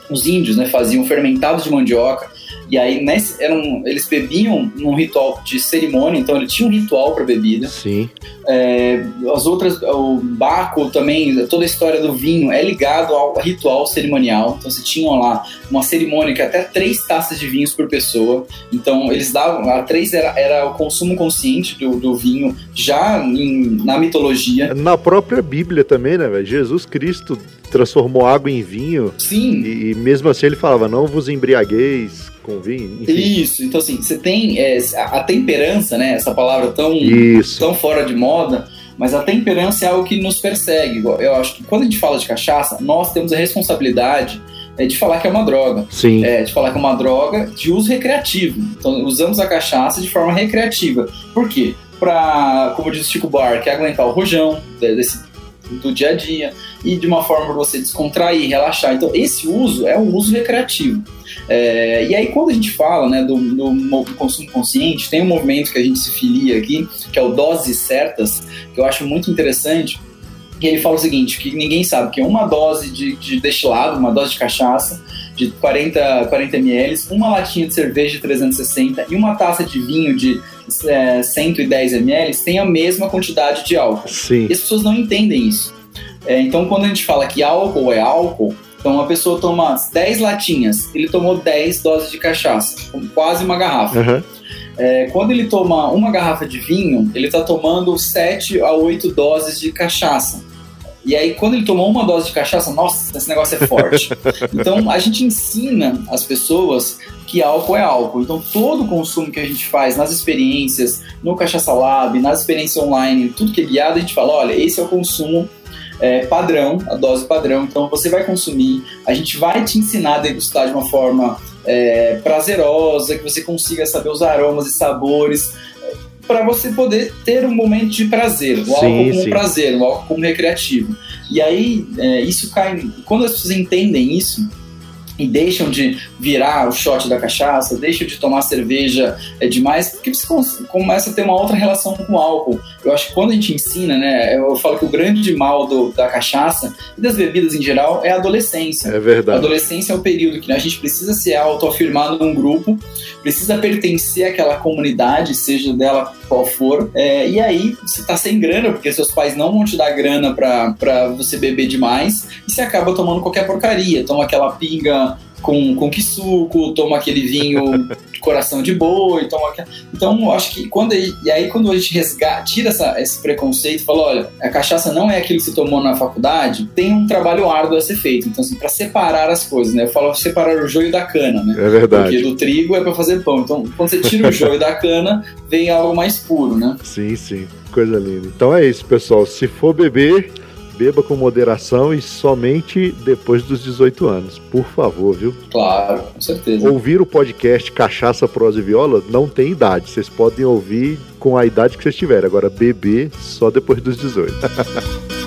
os índios, né? Faziam fermentados de mandioca. E aí, nesse, eram, eles bebiam num ritual de cerimônia, então ele tinha um ritual para bebida. Sim. É, as outras, o Baco também, toda a história do vinho é ligado ao ritual cerimonial. Então você tinha lá uma cerimônia que até três taças de vinhos por pessoa. Então eles davam, a três era, era o consumo consciente do, do vinho já em- na mitologia. Na própria Bíblia também, né, velho? Jesus Cristo transformou água em vinho Sim, e, e mesmo assim ele falava, não vos embriagueis com vinho. Enfim. isso. Então assim, você tem é, a, temperança, né? Essa palavra tão Isso. tão fora de moda, Mas a temperança é algo que nos persegue. Eu acho que quando a gente fala de cachaça, nós temos a responsabilidade é de falar que é uma droga. Sim. É, de falar que é uma droga de uso recreativo. Então, usamos a cachaça de forma recreativa. Por quê? Para, como diz o Chico Bar, que é aguentar o rojão desse, do dia a dia e de uma forma para você descontrair, relaxar. Então, esse uso é um uso recreativo. É, e aí, quando a gente fala né, do, do, consumo consciente, tem um movimento que a gente se filia aqui, que é o Doses Certas, que eu acho muito interessante, e ele fala o seguinte, que ninguém sabe que uma dose de, de destilado, uma dose de cachaça de 40, 40 ml, uma latinha de cerveja de 360 e uma taça de vinho de é, 110 ml tem a mesma quantidade de álcool. Sim. E as pessoas não entendem isso. É, então, quando a gente fala que álcool é álcool, então uma pessoa toma 10 latinhas, ele tomou 10 doses de cachaça, quase uma garrafa. Uhum. É, quando ele toma uma garrafa de vinho, ele está tomando 7 a 8 doses de cachaça. E aí, quando ele tomou uma dose de cachaça, nossa, esse negócio é forte. então, a gente ensina as pessoas que álcool é álcool. Então, todo o consumo que a gente faz nas experiências, no Cachaça Lab, nas experiências online, tudo que é guiado, a gente fala: olha, esse é o consumo é, padrão, a dose padrão. Então, você vai consumir, a gente vai te ensinar a degustar de uma forma é, prazerosa, que você consiga saber os aromas e sabores para você poder ter um momento de prazer, o sim, álcool como sim. prazer, o álcool como recreativo. E aí, é, isso cai. Quando as pessoas entendem isso, e deixam de virar o shot da cachaça, deixam de tomar cerveja é demais, porque você começa a ter uma outra relação com o álcool. Eu acho que quando a gente ensina, né, eu falo que o grande mal do, da cachaça e das bebidas em geral é a adolescência. É verdade. A adolescência é o período que a gente precisa se autoafirmar num grupo, precisa pertencer àquela comunidade, seja dela qual for, é, e aí você tá sem grana, porque seus pais não vão te dar grana pra você beber demais, e você acaba tomando qualquer porcaria, toma aquela pinga com, com que suco, toma aquele vinho coração de boi, toma aquela... Então, eu acho que quando e aí quando a gente resgata, tira essa, esse preconceito, fala, olha, a cachaça não é aquilo que você tomou na faculdade, tem um trabalho árduo a ser feito. Então, assim, para separar as coisas, né? Eu falo separar o joio da cana, né? É verdade. Porque do trigo é para fazer pão. Então, quando você tira o joio da cana, vem algo mais puro, né? Sim, sim. Coisa linda. Então é isso, pessoal. Se for beber, beba com moderação e somente depois dos 18 anos, por favor, viu? Claro, com certeza. Ouvir o podcast Cachaça, Prosa e Viola não tem idade, vocês podem ouvir com a idade que vocês tiverem, agora beber só depois dos 18.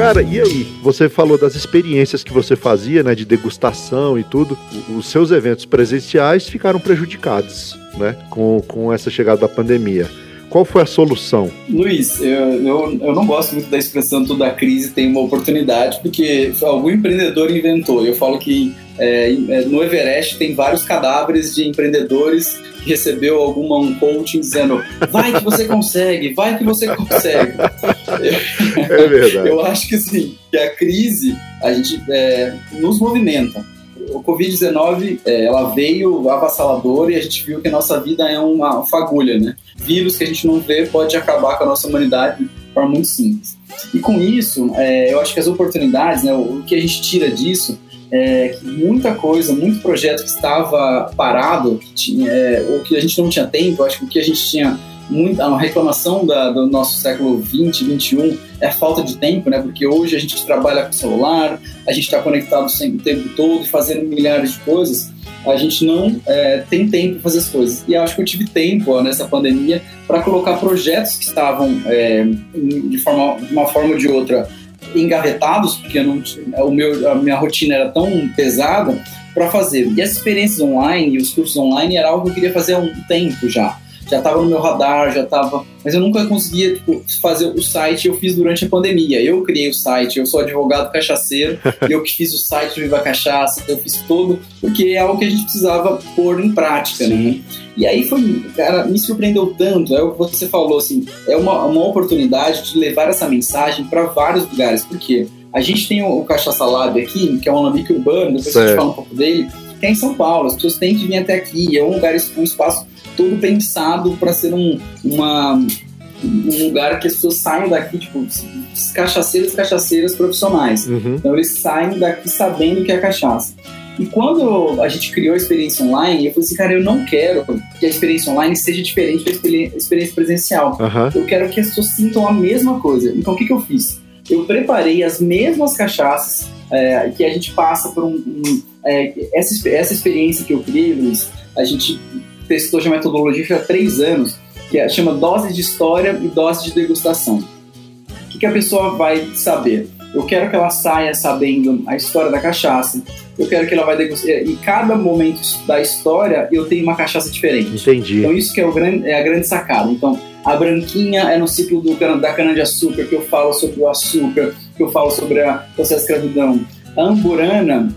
Cara, e aí? Você falou das experiências que você fazia, né, de degustação e tudo. Os seus eventos presenciais ficaram prejudicados, né, com, com essa chegada da pandemia. Qual foi a solução? Luiz, eu, eu, eu, não gosto muito da expressão toda crise tem uma oportunidade, porque algum empreendedor inventou. Eu falo que é, é no Everest tem vários cadáveres de empreendedores que recebeu alguma um coaching dizendo vai que você consegue, vai que você consegue. É verdade. Eu acho que sim, que a crise a gente é, nos movimenta o Covid-19 é, ela veio avassaladora e a gente viu que a nossa vida é uma fagulha, né? Vírus que a gente não vê pode acabar com a nossa humanidade de forma muito simples. E com isso, é, eu acho que as oportunidades, né, o que a gente tira disso é que muita coisa, muito projeto que estava parado, que tinha, é, ou que a gente não tinha tempo, acho que o que a gente tinha muita uma reclamação da, do nosso século 20, 21 é a falta de tempo, né? Porque hoje a gente trabalha com celular, a gente está conectado o tempo todo, fazendo milhares de coisas. A gente não é, tem tempo para fazer as coisas. E acho que eu tive tempo ó, nessa pandemia para colocar projetos que estavam é, de, forma, de uma forma ou de outra engavetados, porque não, o meu, a minha rotina era tão pesada para fazer. E as experiências online e os cursos online era algo que eu queria fazer há um tempo já já estava no meu radar, já estava. Mas eu nunca conseguia tipo, fazer o site, eu fiz durante a pandemia. Eu criei o site, eu sou advogado cachaceiro, eu que fiz o site do Viva Cachaça, eu fiz todo, porque é algo que a gente precisava pôr em prática, né? Sim. né? E aí foi, cara, me surpreendeu tanto, é o que você falou, assim, é uma, uma oportunidade de levar essa mensagem para vários lugares, porque a gente tem o, o Cachaça Lab aqui, que é um alambique urbano, depois certo. a gente fala um pouco dele, que é em São Paulo, as pessoas têm que vir até aqui, é um lugar, um espaço todo pensado para ser um, uma, um lugar que as pessoas saiam daqui, tipo, cachaceiros cachaceiras profissionais. Uhum. Então eles saem daqui sabendo o que é cachaça. E quando a gente criou a experiência online, eu falei assim, cara, eu não quero que a experiência online seja diferente da experiência presencial. Uhum. Eu quero que as pessoas sintam a mesma coisa. Então o que, que eu fiz? Eu preparei as mesmas cachaças é, que a gente passa por um. um é, essa, essa experiência que eu criei, Luiz, a gente testou já a metodologia há três anos, que é, chama dose de história e dose de degustação. O que, que a pessoa vai saber? Eu quero que ela saia sabendo a história da cachaça. Eu quero que ela vai degustar. Em cada momento da história, eu tenho uma cachaça diferente. Entendi. Então, isso que é, o grande, é a grande sacada. Então, a branquinha é no ciclo do, da cana-de-açúcar, que eu falo sobre o açúcar, que eu falo sobre a processo de escravidão. A amburana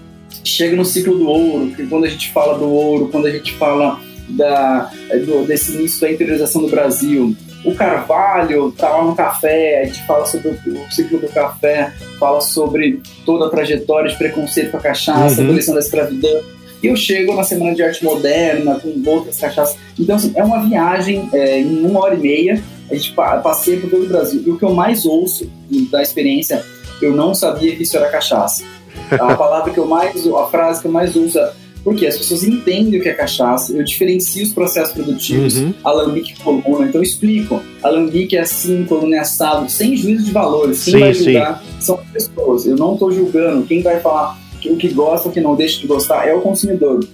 chega no ciclo do ouro, que quando a gente fala do ouro, quando a gente fala da, do, desse início da interiorização do Brasil. O Carvalho tá lá no café, a gente fala sobre o, ciclo do café, fala sobre toda a trajetória de preconceito com a cachaça, Uhum. abolição da escravidão. E eu chego na Semana de Arte Moderna, com outras cachaças. Então, assim, é uma viagem é, em uma hora e meia. A gente pa- passeia por todo o Brasil. E o que eu mais ouço da experiência, eu não sabia que isso era cachaça. A palavra que eu mais, a frase que eu mais uso é porque as pessoas entendem o que é cachaça, eu diferencio os processos produtivos, Uhum. alambique coluna, então eu explico. Alambique é assim, coluna é assado, sem juízo de valores. Quem Sim, vai sim. julgar são as pessoas. Eu não estou julgando. Quem vai falar que o que gosta, o que não deixa de gostar é o consumidor.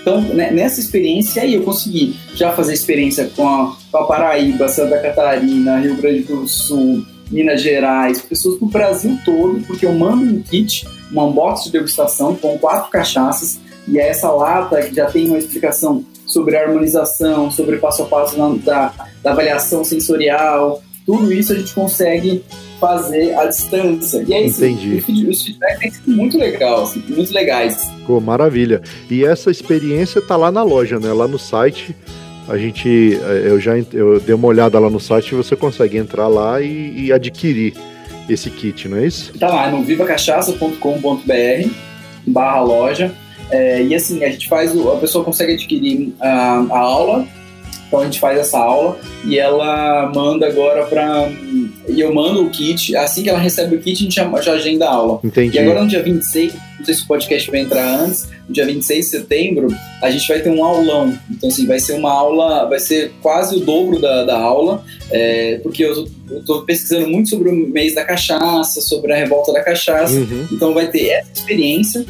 Então, né, nessa experiência aí, eu consegui já fazer experiência com a, com a Paraíba, Santa Catarina, Rio Grande do Sul, Minas Gerais, pessoas do Brasil todo, porque eu mando um kit, uma unbox de degustação com quatro cachaças, e é essa lata que já tem uma explicação sobre a harmonização, sobre o passo a passo da, da avaliação sensorial, tudo isso a gente consegue fazer à distância. E é isso. Entendi. Os feed- Os feedbacks têm sido muito legal, assim, muito legais. Pô, maravilha. E essa experiência tá lá na loja, né? Lá no site. A gente, eh, eu já eu dei uma olhada lá no site e você consegue entrar lá e, e adquirir esse kit, não é isso? Tá lá no vivacachaça.com.br barra loja. É, e assim, a gente faz, o- a pessoa consegue adquirir a, a aula, então a gente faz essa aula e ela manda agora para E eu mando o kit, assim que ela recebe o kit, a gente já, já agenda a aula. Entendi. E agora no dia 26, não sei se o podcast vai entrar antes, no dia 26 de setembro, a gente vai ter um aulão. Então, assim, vai ser uma aula, vai ser quase o dobro da, da aula, é, porque eu estou pesquisando muito sobre o mês da cachaça, sobre a revolta da cachaça. Uhum. Então, vai ter essa experiência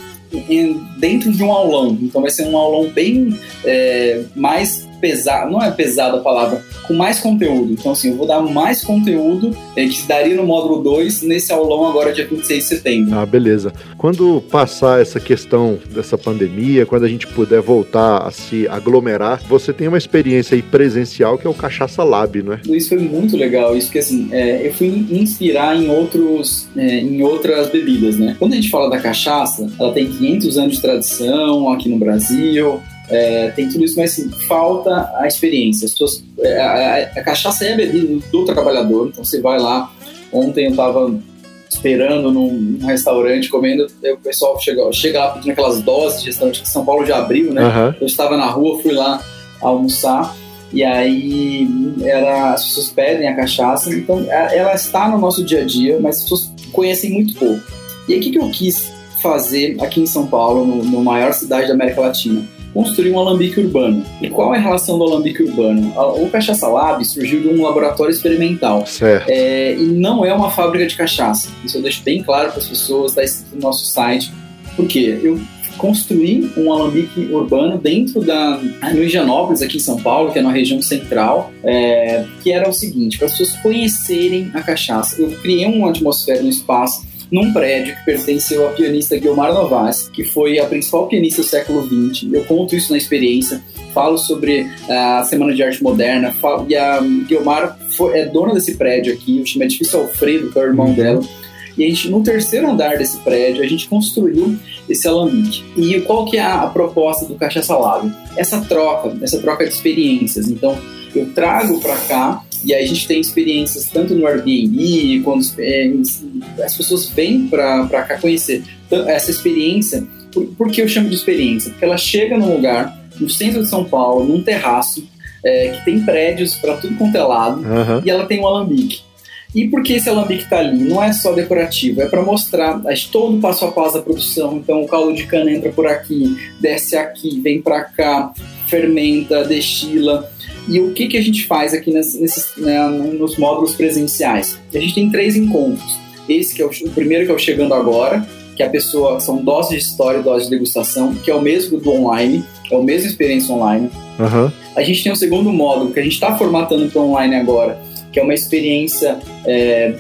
dentro de um aulão. Então, vai ser um aulão bem é, mais pesado, não é pesada a palavra, com mais conteúdo. Então, assim, eu vou dar mais conteúdo é, que se daria no módulo 2 nesse aulão agora, dia 26 de setembro. Ah, beleza. Quando passar essa questão dessa pandemia, quando a gente puder voltar a se aglomerar, você tem uma experiência aí presencial que é o Cachaça Lab, não é? Isso foi muito legal, isso porque assim, é, eu fui inspirar em outros, é, em outras bebidas, né? Quando a gente fala da cachaça, ela tem 500 anos de tradição aqui no Brasil, é, tem tudo isso, mas assim, falta a experiência. As pessoas, é, a, a- a cachaça é a bebida do trabalhador, então você vai lá. Ontem eu tava esperando num, num restaurante comendo, o pessoal chega, chega lá pedindo aquelas doses de restaurante que São Paulo já abriu, né? Aham. Eu estava na rua, fui lá almoçar e aí era, as pessoas pedem a cachaça, então a- ela está no nosso dia a dia, mas as pessoas conhecem muito pouco. E aí o que, que eu quis fazer aqui em São Paulo, no, no maior cidade da América Latina? Construir um alambique urbano. E qual é a relação do alambique urbano? O Cachaça Lab surgiu de um laboratório experimental. Certo. É, e não é uma fábrica de cachaça. Isso eu deixo bem claro para as pessoas, está escrito no nosso site. Por quê? Eu construí um alambique urbano dentro da no Higienópolis, aqui em São Paulo, que é na região central, é, que era o seguinte, para as pessoas conhecerem a cachaça. Eu criei uma atmosfera no espaço num prédio que pertenceu ao pianista Guilmar Novaes, que foi a principal pianista do século XX. Eu conto isso na experiência, falo sobre a Semana de Arte Moderna, falo, e a Guilmar foi, é dona desse prédio aqui, o chama Edifício Alfredo, que é o irmão dela. E a gente, no terceiro andar desse prédio, a gente construiu esse alambique. E qual que é a, a proposta do Cachaça Lab? Essa troca, essa troca de experiências. Então, eu trago para cá e aí a gente tem experiências tanto no Airbnb, quando é, as pessoas vêm para cá conhecer essa experiência Por, por que eu chamo de experiência? Porque ela chega num lugar, no centro de São Paulo, num terraço, é, que tem prédios para tudo quanto é lado, Aham. e ela tem um alambique. E por que esse alambique está ali? Não é só decorativo, é para mostrar a- todo o passo a passo da produção. Então, o caldo de cana entra por aqui, desce aqui, vem para cá, fermenta, destila. E o que, que a gente faz aqui nesses, nesses, né, nos módulos presenciais? A gente tem três encontros. Esse que é o, o primeiro que é o Chegando Agora, que a pessoa são doses de história e doses de degustação, que é o mesmo do online, é a mesma experiência online. Aham. A gente tem um segundo módulo que a gente está formatando para online agora, que é uma experiência é,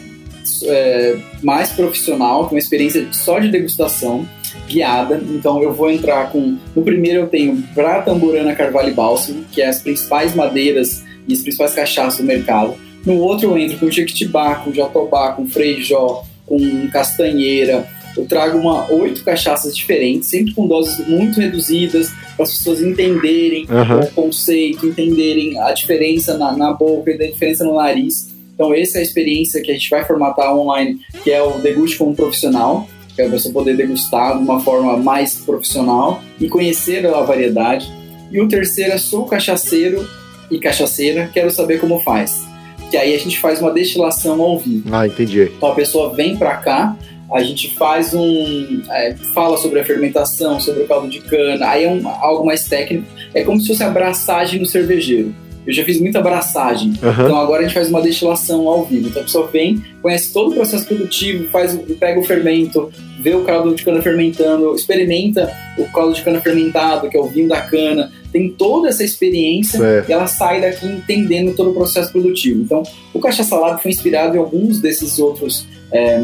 é, mais profissional, que é uma experiência só de degustação guiada. Então eu vou entrar com. No primeiro eu tenho para Tamburana Carvalho e Bálsamo, que é as principais madeiras e as principais cachaças do mercado. No outro eu entro com Jequitibá, com Jatobá, com Freijó, com Castanheira. Eu trago uma oito cachaças diferentes, sempre com doses muito reduzidas, para as pessoas entenderem Aham. o conceito, entenderem a diferença na, na boca e a diferença no nariz. Então, essa é a experiência que a gente vai formatar online, que é o Deguste como Profissional, que é você poder degustar de uma forma mais profissional e conhecer a variedade. E o terceiro é Sou Cachaceiro e Cachaceira, quero saber como faz. Que aí a gente faz uma destilação ao vivo. Ah, entendi. Então a pessoa vem para cá, a gente faz um. é, fala sobre a fermentação, sobre o caldo de cana, aí é um, algo mais técnico. É como se fosse a abraçagem no cervejeiro. Eu já fiz muita abraçagem. Aham. Então agora a gente faz uma destilação ao vivo. Então a pessoa vem, conhece todo o processo produtivo, faz, pega o fermento, vê o caldo de cana fermentando, experimenta o caldo de cana fermentado, que é o vinho da cana, tem toda essa experiência Certo. e ela sai daqui entendendo todo o processo produtivo. Então, o Caixa Salado foi inspirado em alguns desses outros. é,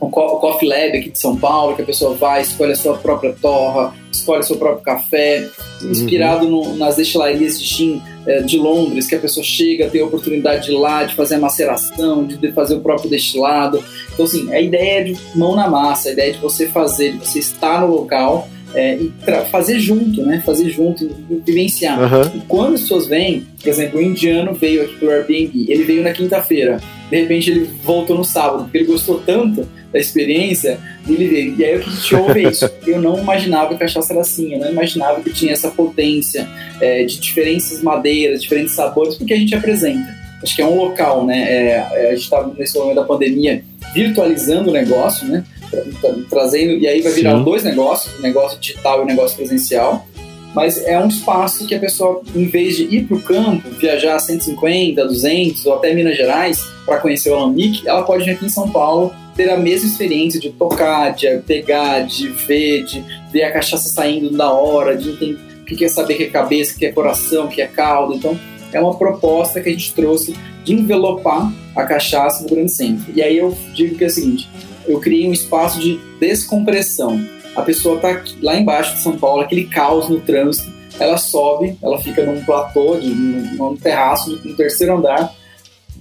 o Co- o Coffee Lab aqui de São Paulo, que a pessoa vai, escolhe a sua própria torra, escolhe o seu próprio café, inspirado no- nas destilarias de gin de Londres, que a pessoa chega, tem a oportunidade de ir lá, de fazer a maceração, de fazer o próprio destilado. Então, assim, a ideia é de mão na massa, a ideia é de você fazer, de você estar no local é, e fazer junto, né? Fazer junto vivenciar. Aham. E quando as pessoas vêm, por exemplo, o indiano veio aqui pro Airbnb, ele veio na quinta-feira, de repente ele voltou no sábado, porque ele gostou tanto da experiência, ele veio. E aí o que a gente ouve é isso. Eu não imaginava que a cachaça era assim, eu não imaginava que tinha essa potência é, de diferentes madeiras, diferentes sabores, porque a gente apresenta. Acho que é um local, né? É, é, a gente está nesse momento da pandemia virtualizando o negócio, né? Tra- tra- Trazendo, e aí vai virar Sim. dois negócios, o negócio digital e o negócio presencial mas é um espaço que a pessoa, em vez de ir para o campo, viajar 150, 200 ou até Minas Gerais para conhecer o Alambique, ela pode vir aqui em São Paulo ter a mesma experiência de tocar, de pegar, de ver, de ver a cachaça saindo na hora, de entender o que é saber que é cabeça, que é coração, que é caldo. Então, é uma proposta que a gente trouxe de envelopar a cachaça no grande centro. E aí eu digo que é o seguinte, eu criei um espaço de descompressão a pessoa tá aqui- lá embaixo de São Paulo, aquele caos no trânsito, ela sobe, ela fica num platô, de, num, num terraço, no terceiro andar,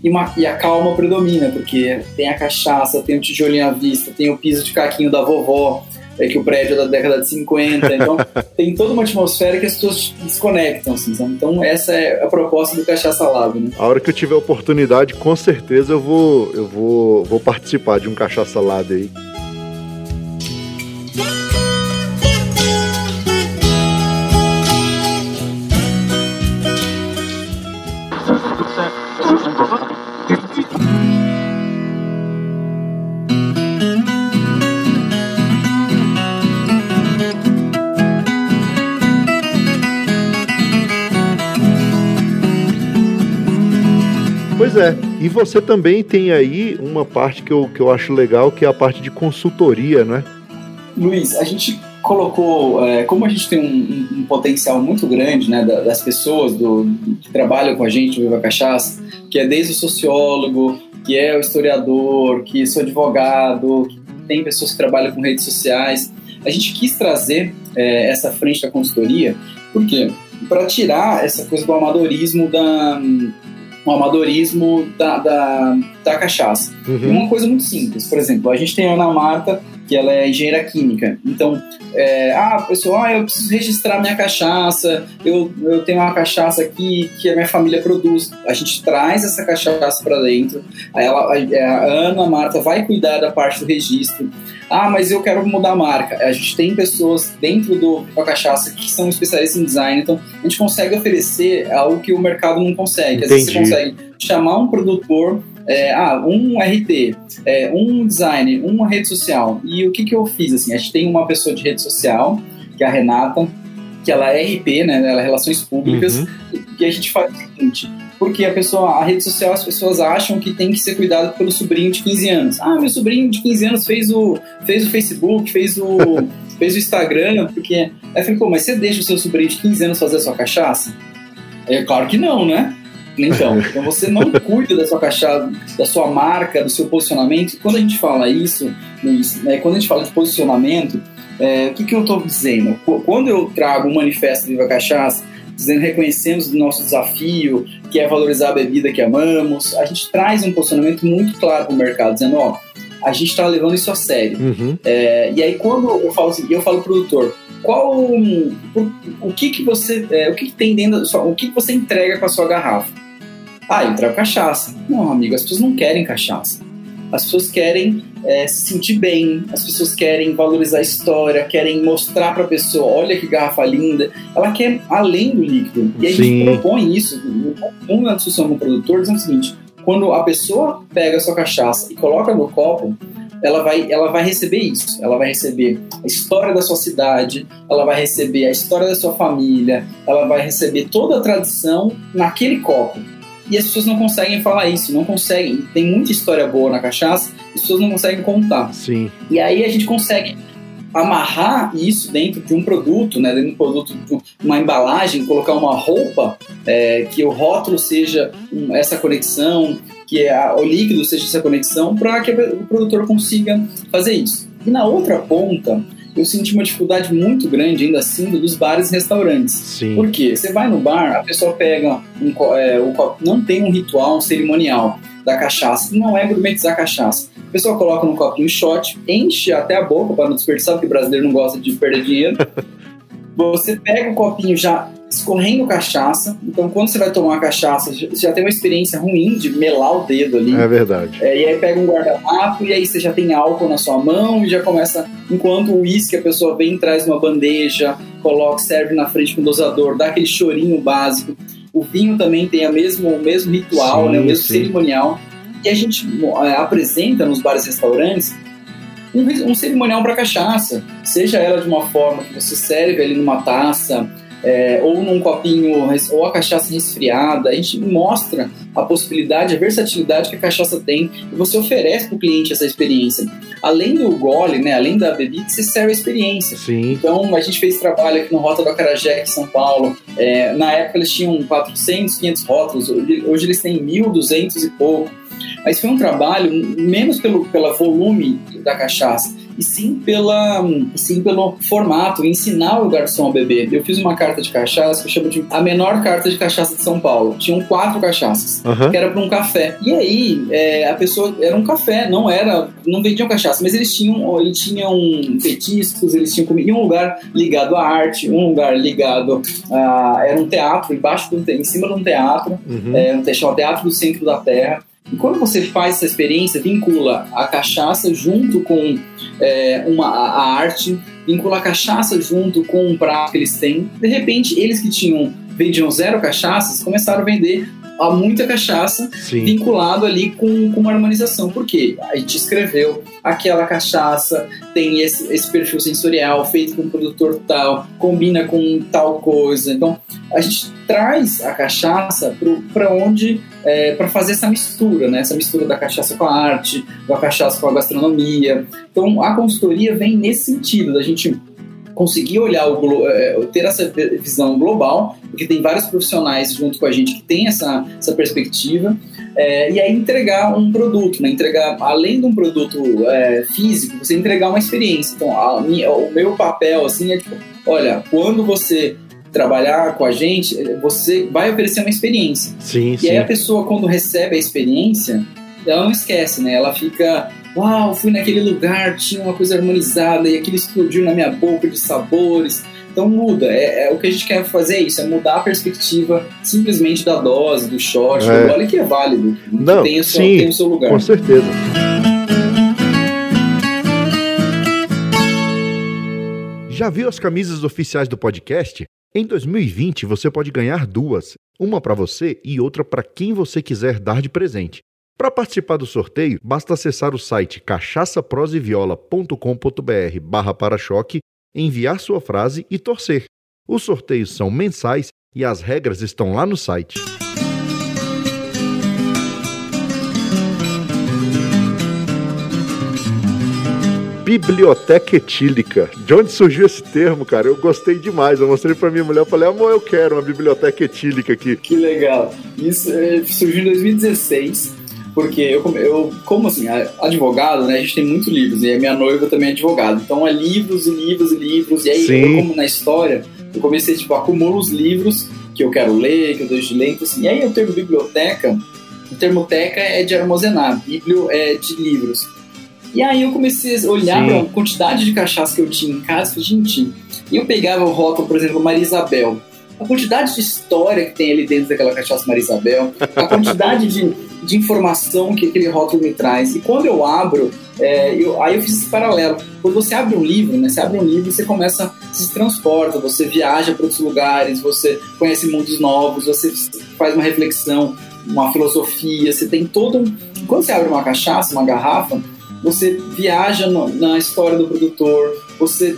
e, uma- e a calma predomina, porque tem a cachaça, tem o tijolinho à vista, tem o piso de caquinho da vovó, é que o prédio é da década de 50, então tem toda uma atmosfera que as pessoas desconectam, assim, sabe? Então essa é a proposta do Cachaça Lab, né? A hora que eu tiver oportunidade, com certeza eu vou, eu vou, vou participar de um cachaça lado aí. E você também tem aí uma parte que eu, que eu acho legal, que é a parte de consultoria, né? Luiz, a gente colocou, é, como a gente tem um, um- um potencial muito grande né, da- das pessoas do, que trabalham com a gente no Viva Cachaça, que é desde o sociólogo, que é o historiador, que sou advogado, que tem pessoas que trabalham com redes sociais, a gente quis trazer é, essa frente da consultoria, por quê? Para tirar essa coisa do amadorismo da o amadorismo da, da, da cachaça. E Uhum. uma coisa muito simples, por exemplo, a gente tem a Ana Marta, que ela é engenheira química. Então, é, ah, pessoal, ah, eu preciso registrar minha cachaça, eu, eu tenho uma cachaça aqui que a minha família produz. A gente traz essa cachaça para dentro, ela, a Ana, a Marta vai cuidar da parte do registro. Ah, mas eu quero mudar a marca. A gente tem pessoas dentro do da cachaça que são especialistas em design, então a gente consegue oferecer algo que o mercado não consegue. Às vezes você consegue chamar um produtor é, ah, um RT, é, um design, uma rede social. E o que, que eu fiz? Assim, a gente tem uma pessoa de rede social, que é a Renata, que ela é RP, né? Ela é Relações Públicas, uhum. e a gente faz o seguinte. Porque a pessoa, a rede social, as pessoas acham que tem que ser cuidado pelo sobrinho de 15 anos. Ah, meu sobrinho de 15 anos fez o, fez o Facebook, fez o, fez o Instagram, porque. Aí eu falei, pô, mas você deixa o seu sobrinho de 15 anos fazer a sua cachaça? É claro que não, né? Então, então você não cuida da sua cachaça, da sua marca, do seu posicionamento. Quando a gente fala isso, Luiz, né, quando a gente fala de posicionamento, é, o que, que eu estou dizendo? Quando eu trago um manifesto Viva Cachaça, dizendo reconhecemos o nosso desafio, que é valorizar a bebida que amamos, a gente traz um posicionamento muito claro para o mercado, dizendo, ó, a gente está levando isso a sério. Uhum. É, e aí quando eu falo assim, eu falo pro produtor, qual o, o que que você, é, o que, que tem dentro, sua, o que, que você entrega com a sua garrafa? Ah, eu trago cachaça. Não, amigo, as pessoas não querem cachaça. As pessoas querem é, se sentir bem, as pessoas querem valorizar a história, querem mostrar para a pessoa, olha que garrafa linda. Ela quer além do líquido. E a gente propõe isso, um na discussão com o produtor, dizendo o seguinte, quando a pessoa pega a sua cachaça e coloca no copo, ela vai, ela vai receber isso. Ela vai receber a história da sua cidade, ela vai receber a história da sua família, ela vai receber toda a tradição naquele copo. E as pessoas não conseguem falar isso, não conseguem. Tem muita história boa na cachaça, as pessoas não conseguem contar. Sim. E aí a gente consegue amarrar isso dentro de um produto, né, dentro de um produto, uma embalagem, colocar uma roupa é, que o rótulo seja essa conexão, que a, o líquido seja essa conexão, para que o produtor consiga fazer isso. E na outra ponta, eu senti uma dificuldade muito grande ainda assim dos bares e restaurantes. Sim. Por quê? Você vai no bar, a pessoa pega um, é, não tem um ritual, um cerimonial da cachaça, não é gourmetizar a cachaça. A pessoa coloca num copinho shot, enche até a boca para não desperdiçar, porque o brasileiro não gosta de perder dinheiro. Você pega o copinho já escorrendo cachaça. Então, quando você vai tomar cachaça, você já tem uma experiência ruim de melar o dedo ali. É verdade. É, e aí pega um guardanapo e aí você já tem álcool na sua mão e já começa. Enquanto o uísque, a pessoa vem, traz uma bandeja, coloca, serve na frente com o dosador, dá aquele chorinho básico. O vinho também tem a mesmo, o mesmo ritual, sim, né, o mesmo sim. cerimonial. E a gente é, apresenta nos bares e restaurantes um, um cerimonial para cachaça, seja ela de uma forma que você serve ali numa taça, é, ou num copinho, ou a cachaça resfriada. A gente mostra a possibilidade, a versatilidade que a cachaça tem e você oferece para o cliente essa experiência. Além do gole, né, além da bebida, você serve a experiência. Sim. Então, a gente fez trabalho aqui no Rota do Acarajé, em São Paulo. É, na época, eles tinham 400, 500 rótulos. Hoje, hoje eles têm 1.200 e pouco. Mas foi um trabalho menos pelo pela volume da cachaça, e sim, pela, sim pelo formato, ensinar o garçom a beber. Eu fiz uma carta de cachaça que eu chamo de a menor carta de cachaça de São Paulo. Tinham quatro cachaças, uhum. que era para um café. E aí, é, a pessoa era um café, não era, não vendiam cachaça, mas eles tinham, eles tinham petiscos, eles tinham comida, um lugar ligado à arte, um lugar ligado a, era um teatro embaixo do, em cima de um teatro, uhum. é, um teatro do centro da terra. E quando você faz essa experiência, vincula a cachaça junto com é, uma, a arte, vincula a cachaça junto com um prato que eles têm. De repente, eles que tinham vendiam zero cachaças começaram a vender há muita cachaça Sim. vinculado ali com, com uma harmonização. Por quê? A gente escreveu aquela cachaça tem esse, esse perfil sensorial feito com um produtor tal, combina com tal coisa. Então, a gente traz a cachaça para onde é, para fazer essa mistura, né? Essa mistura da cachaça com a arte, da cachaça com a gastronomia. Então, a consultoria vem nesse sentido, da gente conseguir olhar o é, ter essa visão global, porque tem vários profissionais junto com a gente que tem essa, essa perspectiva, é, e aí entregar um produto, né? entregar além de um produto é, físico, você entregar uma experiência. Então, a, o meu papel assim é tipo, olha, quando você trabalhar com a gente, você vai oferecer uma experiência. Sim, e sim. aí a pessoa quando recebe a experiência, ela não esquece, né? Ela fica uau, fui naquele lugar, tinha uma coisa harmonizada e aquilo explodiu na minha boca de sabores. Então muda, é, é, o que a gente quer fazer é isso, é mudar a perspectiva simplesmente da dose, do shot, É. olha que é válido, que Não, tem, o seu, sim, tem o seu lugar. Com certeza. Já viu as camisas oficiais do podcast? Em 2020 você pode ganhar duas, uma para você e outra para quem você quiser dar de presente. Para participar do sorteio, basta acessar o site cachaçaproseviola.com.br barra para-choque, enviar sua frase e torcer. Os sorteios são mensais e as regras estão lá no site. Biblioteca etílica. De onde surgiu esse termo, cara? Eu gostei demais. Eu mostrei pra minha mulher, eu falei, amor, eu quero uma biblioteca etílica aqui. Que legal. Isso é, surgiu em 2016, porque eu, eu como assim, advogado, né, a gente tem muitos livros, e a minha noiva também é advogada, então é livros e livros e livros, e aí Sim. eu, como na história, eu comecei, tipo, acumulo os livros que eu quero ler, que eu deixo de ler, então, assim, e aí o termo biblioteca, o termo teca é de armazenar, biblio é de livros. E aí eu comecei a olhar para a quantidade de cachaça que eu tinha em casa, e falei, gente, e eu pegava o rótulo, por exemplo, Maria Isabel, a quantidade de história que tem ali dentro daquela cachaça Maria Isabel, a quantidade de, de informação que aquele rótulo me traz. E quando eu abro, é, eu- aí eu fiz esse paralelo. Quando você abre um livro, né? Você abre um livro, você começa, se transporta, você viaja para outros lugares, você conhece mundos novos, você faz uma reflexão, uma filosofia, você tem todo um... Quando você abre uma cachaça, uma garrafa, você viaja no- na história do produtor, você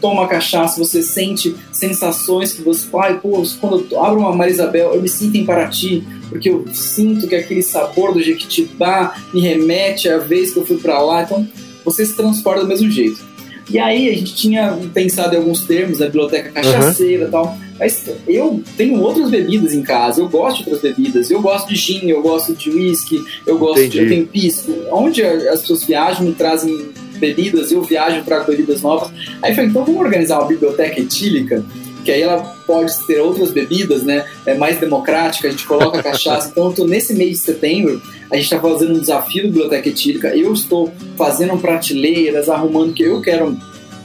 toma cachaça, você sente sensações que você, ai, pô, quando eu abro uma Marisabel, eu me sinto em Paraty, porque eu sinto que aquele sabor do Jequitibá me remete à vez que eu fui para lá, então você se transporta do mesmo jeito. E aí a gente tinha pensado em alguns termos, a biblioteca cachaceira e tal, mas eu tenho outras bebidas em casa, eu gosto de outras bebidas, eu gosto de gin, eu gosto de whisky, eu gosto de, Entendi. eu tenho pisco. Onde as pessoas viajam me trazem bebidas, eu viajo trago bebidas novas. Aí falei, então vamos organizar uma biblioteca etílica, que aí ela pode ter outras bebidas, né? É mais democrática, a gente coloca cachaça. Então eu tô nesse mês de setembro, a gente está fazendo um desafio do Biblioteca Etílica. Eu estou fazendo prateleiras, arrumando que eu quero.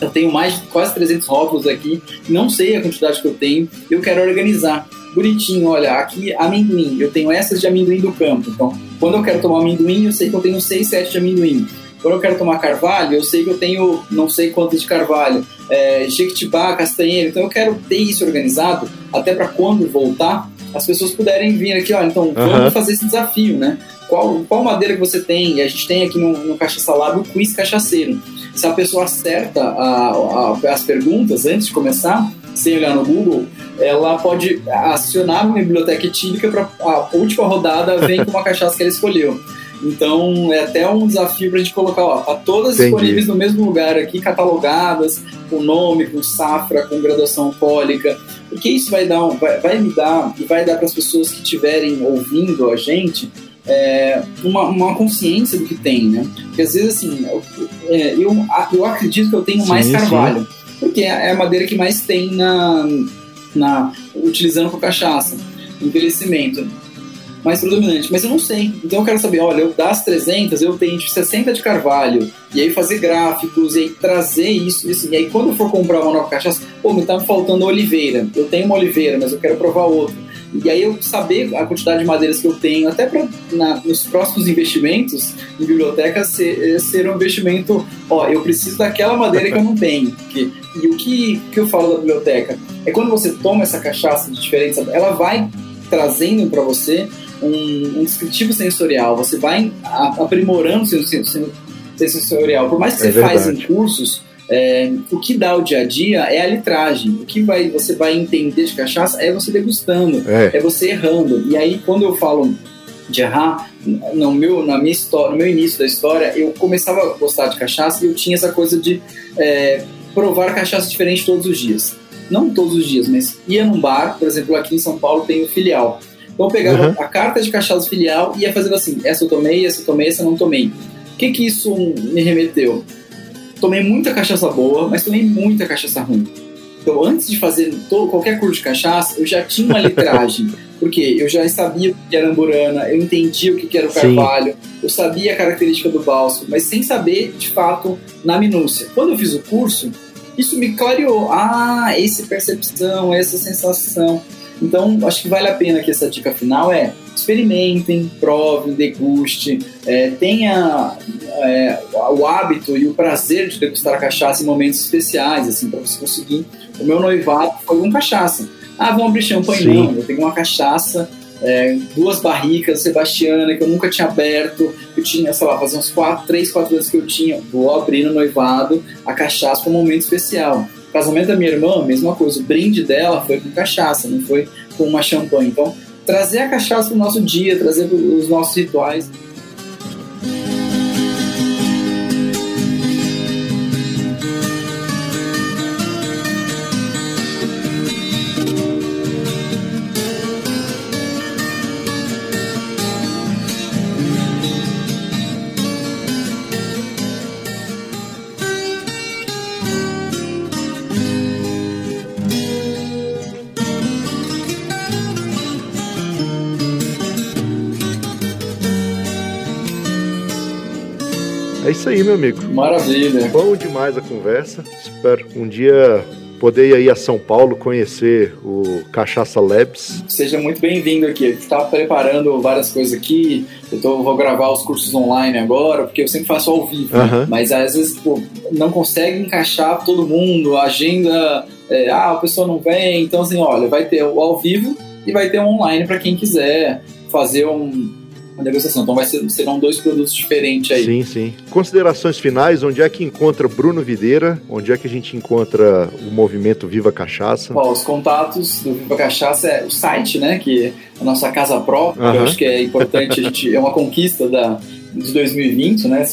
Eu tenho mais de quase 300 rótulos aqui, não sei a quantidade que eu tenho, eu quero organizar. Bonitinho, olha, aqui amendoim, eu tenho essas de amendoim do campo. Então, quando eu quero tomar amendoim, eu sei que eu tenho 6, 7 de amendoim. Quando eu quero tomar carvalho, eu sei que eu tenho não sei quantos de carvalho. É, jequitibá, castanheira. Então eu quero ter isso organizado, até para quando voltar, as pessoas puderem vir aqui, então Aham. vamos fazer esse desafio, né? Qual, qual madeira que você tem? E a gente tem aqui no, no Caixa Salado o quiz cachaceiro. Se a pessoa acerta a- a- as perguntas antes de começar, sem olhar no Google, ela pode acionar uma biblioteca etílica para a última rodada vem com uma cachaça que ela escolheu. Então é até um desafio para a gente colocar, ó, tá todas Entendi. disponíveis no mesmo lugar aqui, catalogadas, com nome, com safra, com graduação alcoólica, porque isso vai dar, vai, vai me dar e vai dar para as pessoas que estiverem ouvindo a gente é, uma, uma consciência do que tem, né? Porque às vezes assim, eu, é, eu, eu acredito que eu tenho mais Sim, carvalho, porque é a madeira que mais tem na, na utilizando com cachaça, envelhecimento mais predominante, mas eu não sei. Então eu quero saber, olha, eu das 300 eu tenho tipo 60 de carvalho, e aí fazer gráficos, e aí trazer isso, isso. E aí quando eu for comprar uma nova cachaça, pô, me tá faltando oliveira. Eu tenho uma oliveira, mas eu quero provar outra. E aí eu saber a quantidade de madeiras que eu tenho, até para nos próximos investimentos em biblioteca ser, ser um investimento, ó, eu preciso daquela madeira que eu não tenho. Que, e o que, que eu falo da biblioteca? É quando você toma essa cachaça de diferentes, ela vai trazendo para você um, um descritivo sensorial, você vai aprimorando seu sen- sen- seu sensorial. Por mais que É você faz em cursos, é, o que dá o dia a dia é a litragem. O que vai, você vai entender de cachaça é você degustando, É. é você errando. E aí, quando eu falo de errar, no meu, na minha história, no meu início da história, eu começava a gostar de cachaça e eu tinha essa coisa de é, provar cachaça diferente todos os dias. Não todos os dias, mas ia num bar, por exemplo, aqui em São Paulo tem o filial. Então pegava Uhum. a carta de cachaça filial e ia fazendo assim: essa eu tomei, essa eu tomei, essa eu não tomei. O que que isso me remeteu? Tomei muita cachaça boa, mas tomei muita cachaça ruim. Então, antes de fazer todo, qualquer curso de cachaça, eu já tinha uma litragem. Porque eu já sabia o que era amburana, eu entendia o que era o carvalho, Sim. eu sabia a característica do bálsamo, mas sem saber, de fato, na minúcia. Quando eu fiz o curso, isso me clareou. Ah, essa percepção, essa sensação. Então, acho que vale a pena que essa dica final é experimentem, provem, deguste, é, tenha é, o hábito e o prazer de degustar a cachaça em momentos especiais, assim, para você conseguir. O meu noivado foi com cachaça. Ah, vamos abrir champanhe? Sim. Não, eu tenho uma cachaça, é, duas barricas Sebastiana que eu nunca tinha aberto. Eu tinha, sei lá, fazia uns 4, 3, 4 anos que eu tinha. Vou abrir no noivado a cachaça para um momento especial. Casamento da minha irmã, mesma coisa. O brinde dela foi com cachaça, não foi com uma champanhe. Então, trazer a cachaça para o nosso dia, trazer os nossos rituais. Isso aí, meu amigo. Maravilha. Bom demais a conversa. Espero um dia poder ir a São Paulo conhecer o Cachaça Labs. Seja muito bem-vindo aqui. Estava preparando várias coisas aqui. Eu tô, vou gravar os cursos online agora, porque eu sempre faço ao vivo. Né? Mas às vezes pô, não consegue encaixar todo mundo, a agenda, é, ah, a pessoa não vem. Então, assim, olha, vai ter o ao vivo e vai ter o online para quem quiser fazer um uma negociação. Então vai ser, serão dois produtos diferentes aí. Sim, sim. Considerações finais, onde é que encontra Bruno Videira? Onde é que a gente encontra o movimento Viva Cachaça? Bom, os contatos do Viva Cachaça é o site, né? Que é a nossa casa própria. Eu acho que é importante, a gente, é uma conquista da, de 2020, né?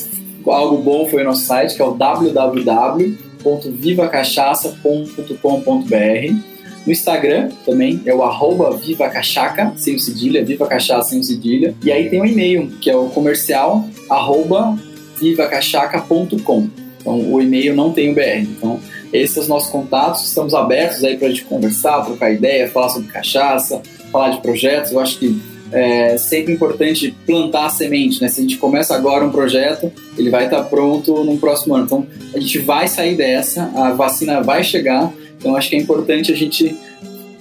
Algo bom foi o nosso site, que é o www.vivacachaça.com.br no Instagram também é o arroba Viva Cachaca, sem o cedilha, Viva Cachaça sem o cedilha. E aí tem o um e-mail, que é o comercial arroba vivacachaca.com. Então o e-mail não tem o BR. Então esses são os nossos contatos, estamos abertos aí para a gente conversar, trocar ideia, falar sobre cachaça, falar de projetos. Eu acho que é sempre importante plantar a semente, né? Se a gente começa agora um projeto, ele vai estar pronto no próximo ano. Então, a gente vai sair dessa, a vacina vai chegar, então acho que é importante a gente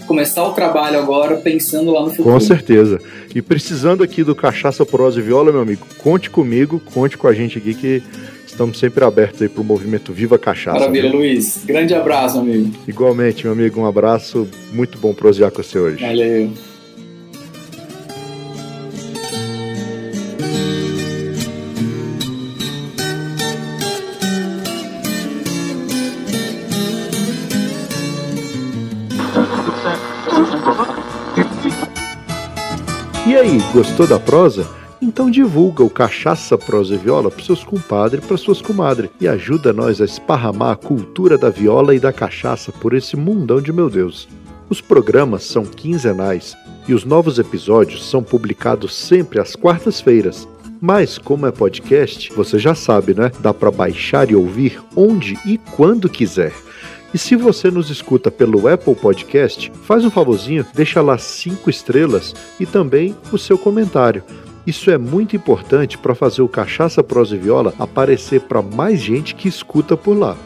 começar o trabalho agora pensando lá no futuro. Com certeza. E precisando aqui do Cachaça Prosa e Viola, meu amigo, conte comigo, conte com a gente aqui que estamos sempre abertos aí para o movimento Viva Cachaça. Maravilha, viu? Luiz. Grande abraço, amigo. Igualmente, meu amigo, um abraço. Muito bom prosear com você hoje. Valeu. Gostou da prosa? Então divulga o Cachaça Prosa e Viola para seus compadres e para suas comadres e ajuda nós a esparramar a cultura da viola e da cachaça por esse mundão de meu Deus. Os programas são quinzenais e os novos episódios são publicados sempre às quartas-feiras. Mas como é podcast, você já sabe, né? Dá para baixar e ouvir onde e quando quiser. E se você nos escuta pelo Apple Podcast, faz um favorzinho, deixa lá cinco estrelas e também o seu comentário. Isso é muito importante para fazer o Cachaça Prosa e Viola aparecer para mais gente que escuta por lá.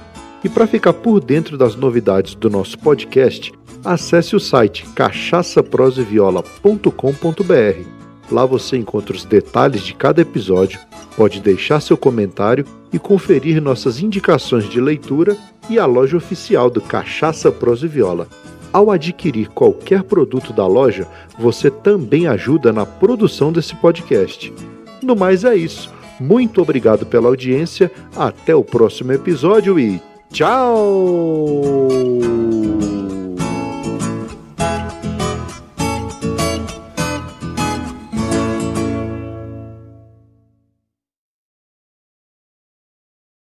E para ficar por dentro das novidades do nosso podcast, acesse o site cachaçaproseviola.com.br. Lá você encontra os detalhes de cada episódio, pode deixar seu comentário e conferir nossas indicações de leitura e a loja oficial do Cachaça Prosa e Viola. Ao adquirir qualquer produto da loja, você também ajuda na produção desse podcast. No mais é isso. Muito obrigado pela audiência, até o próximo episódio e tchau!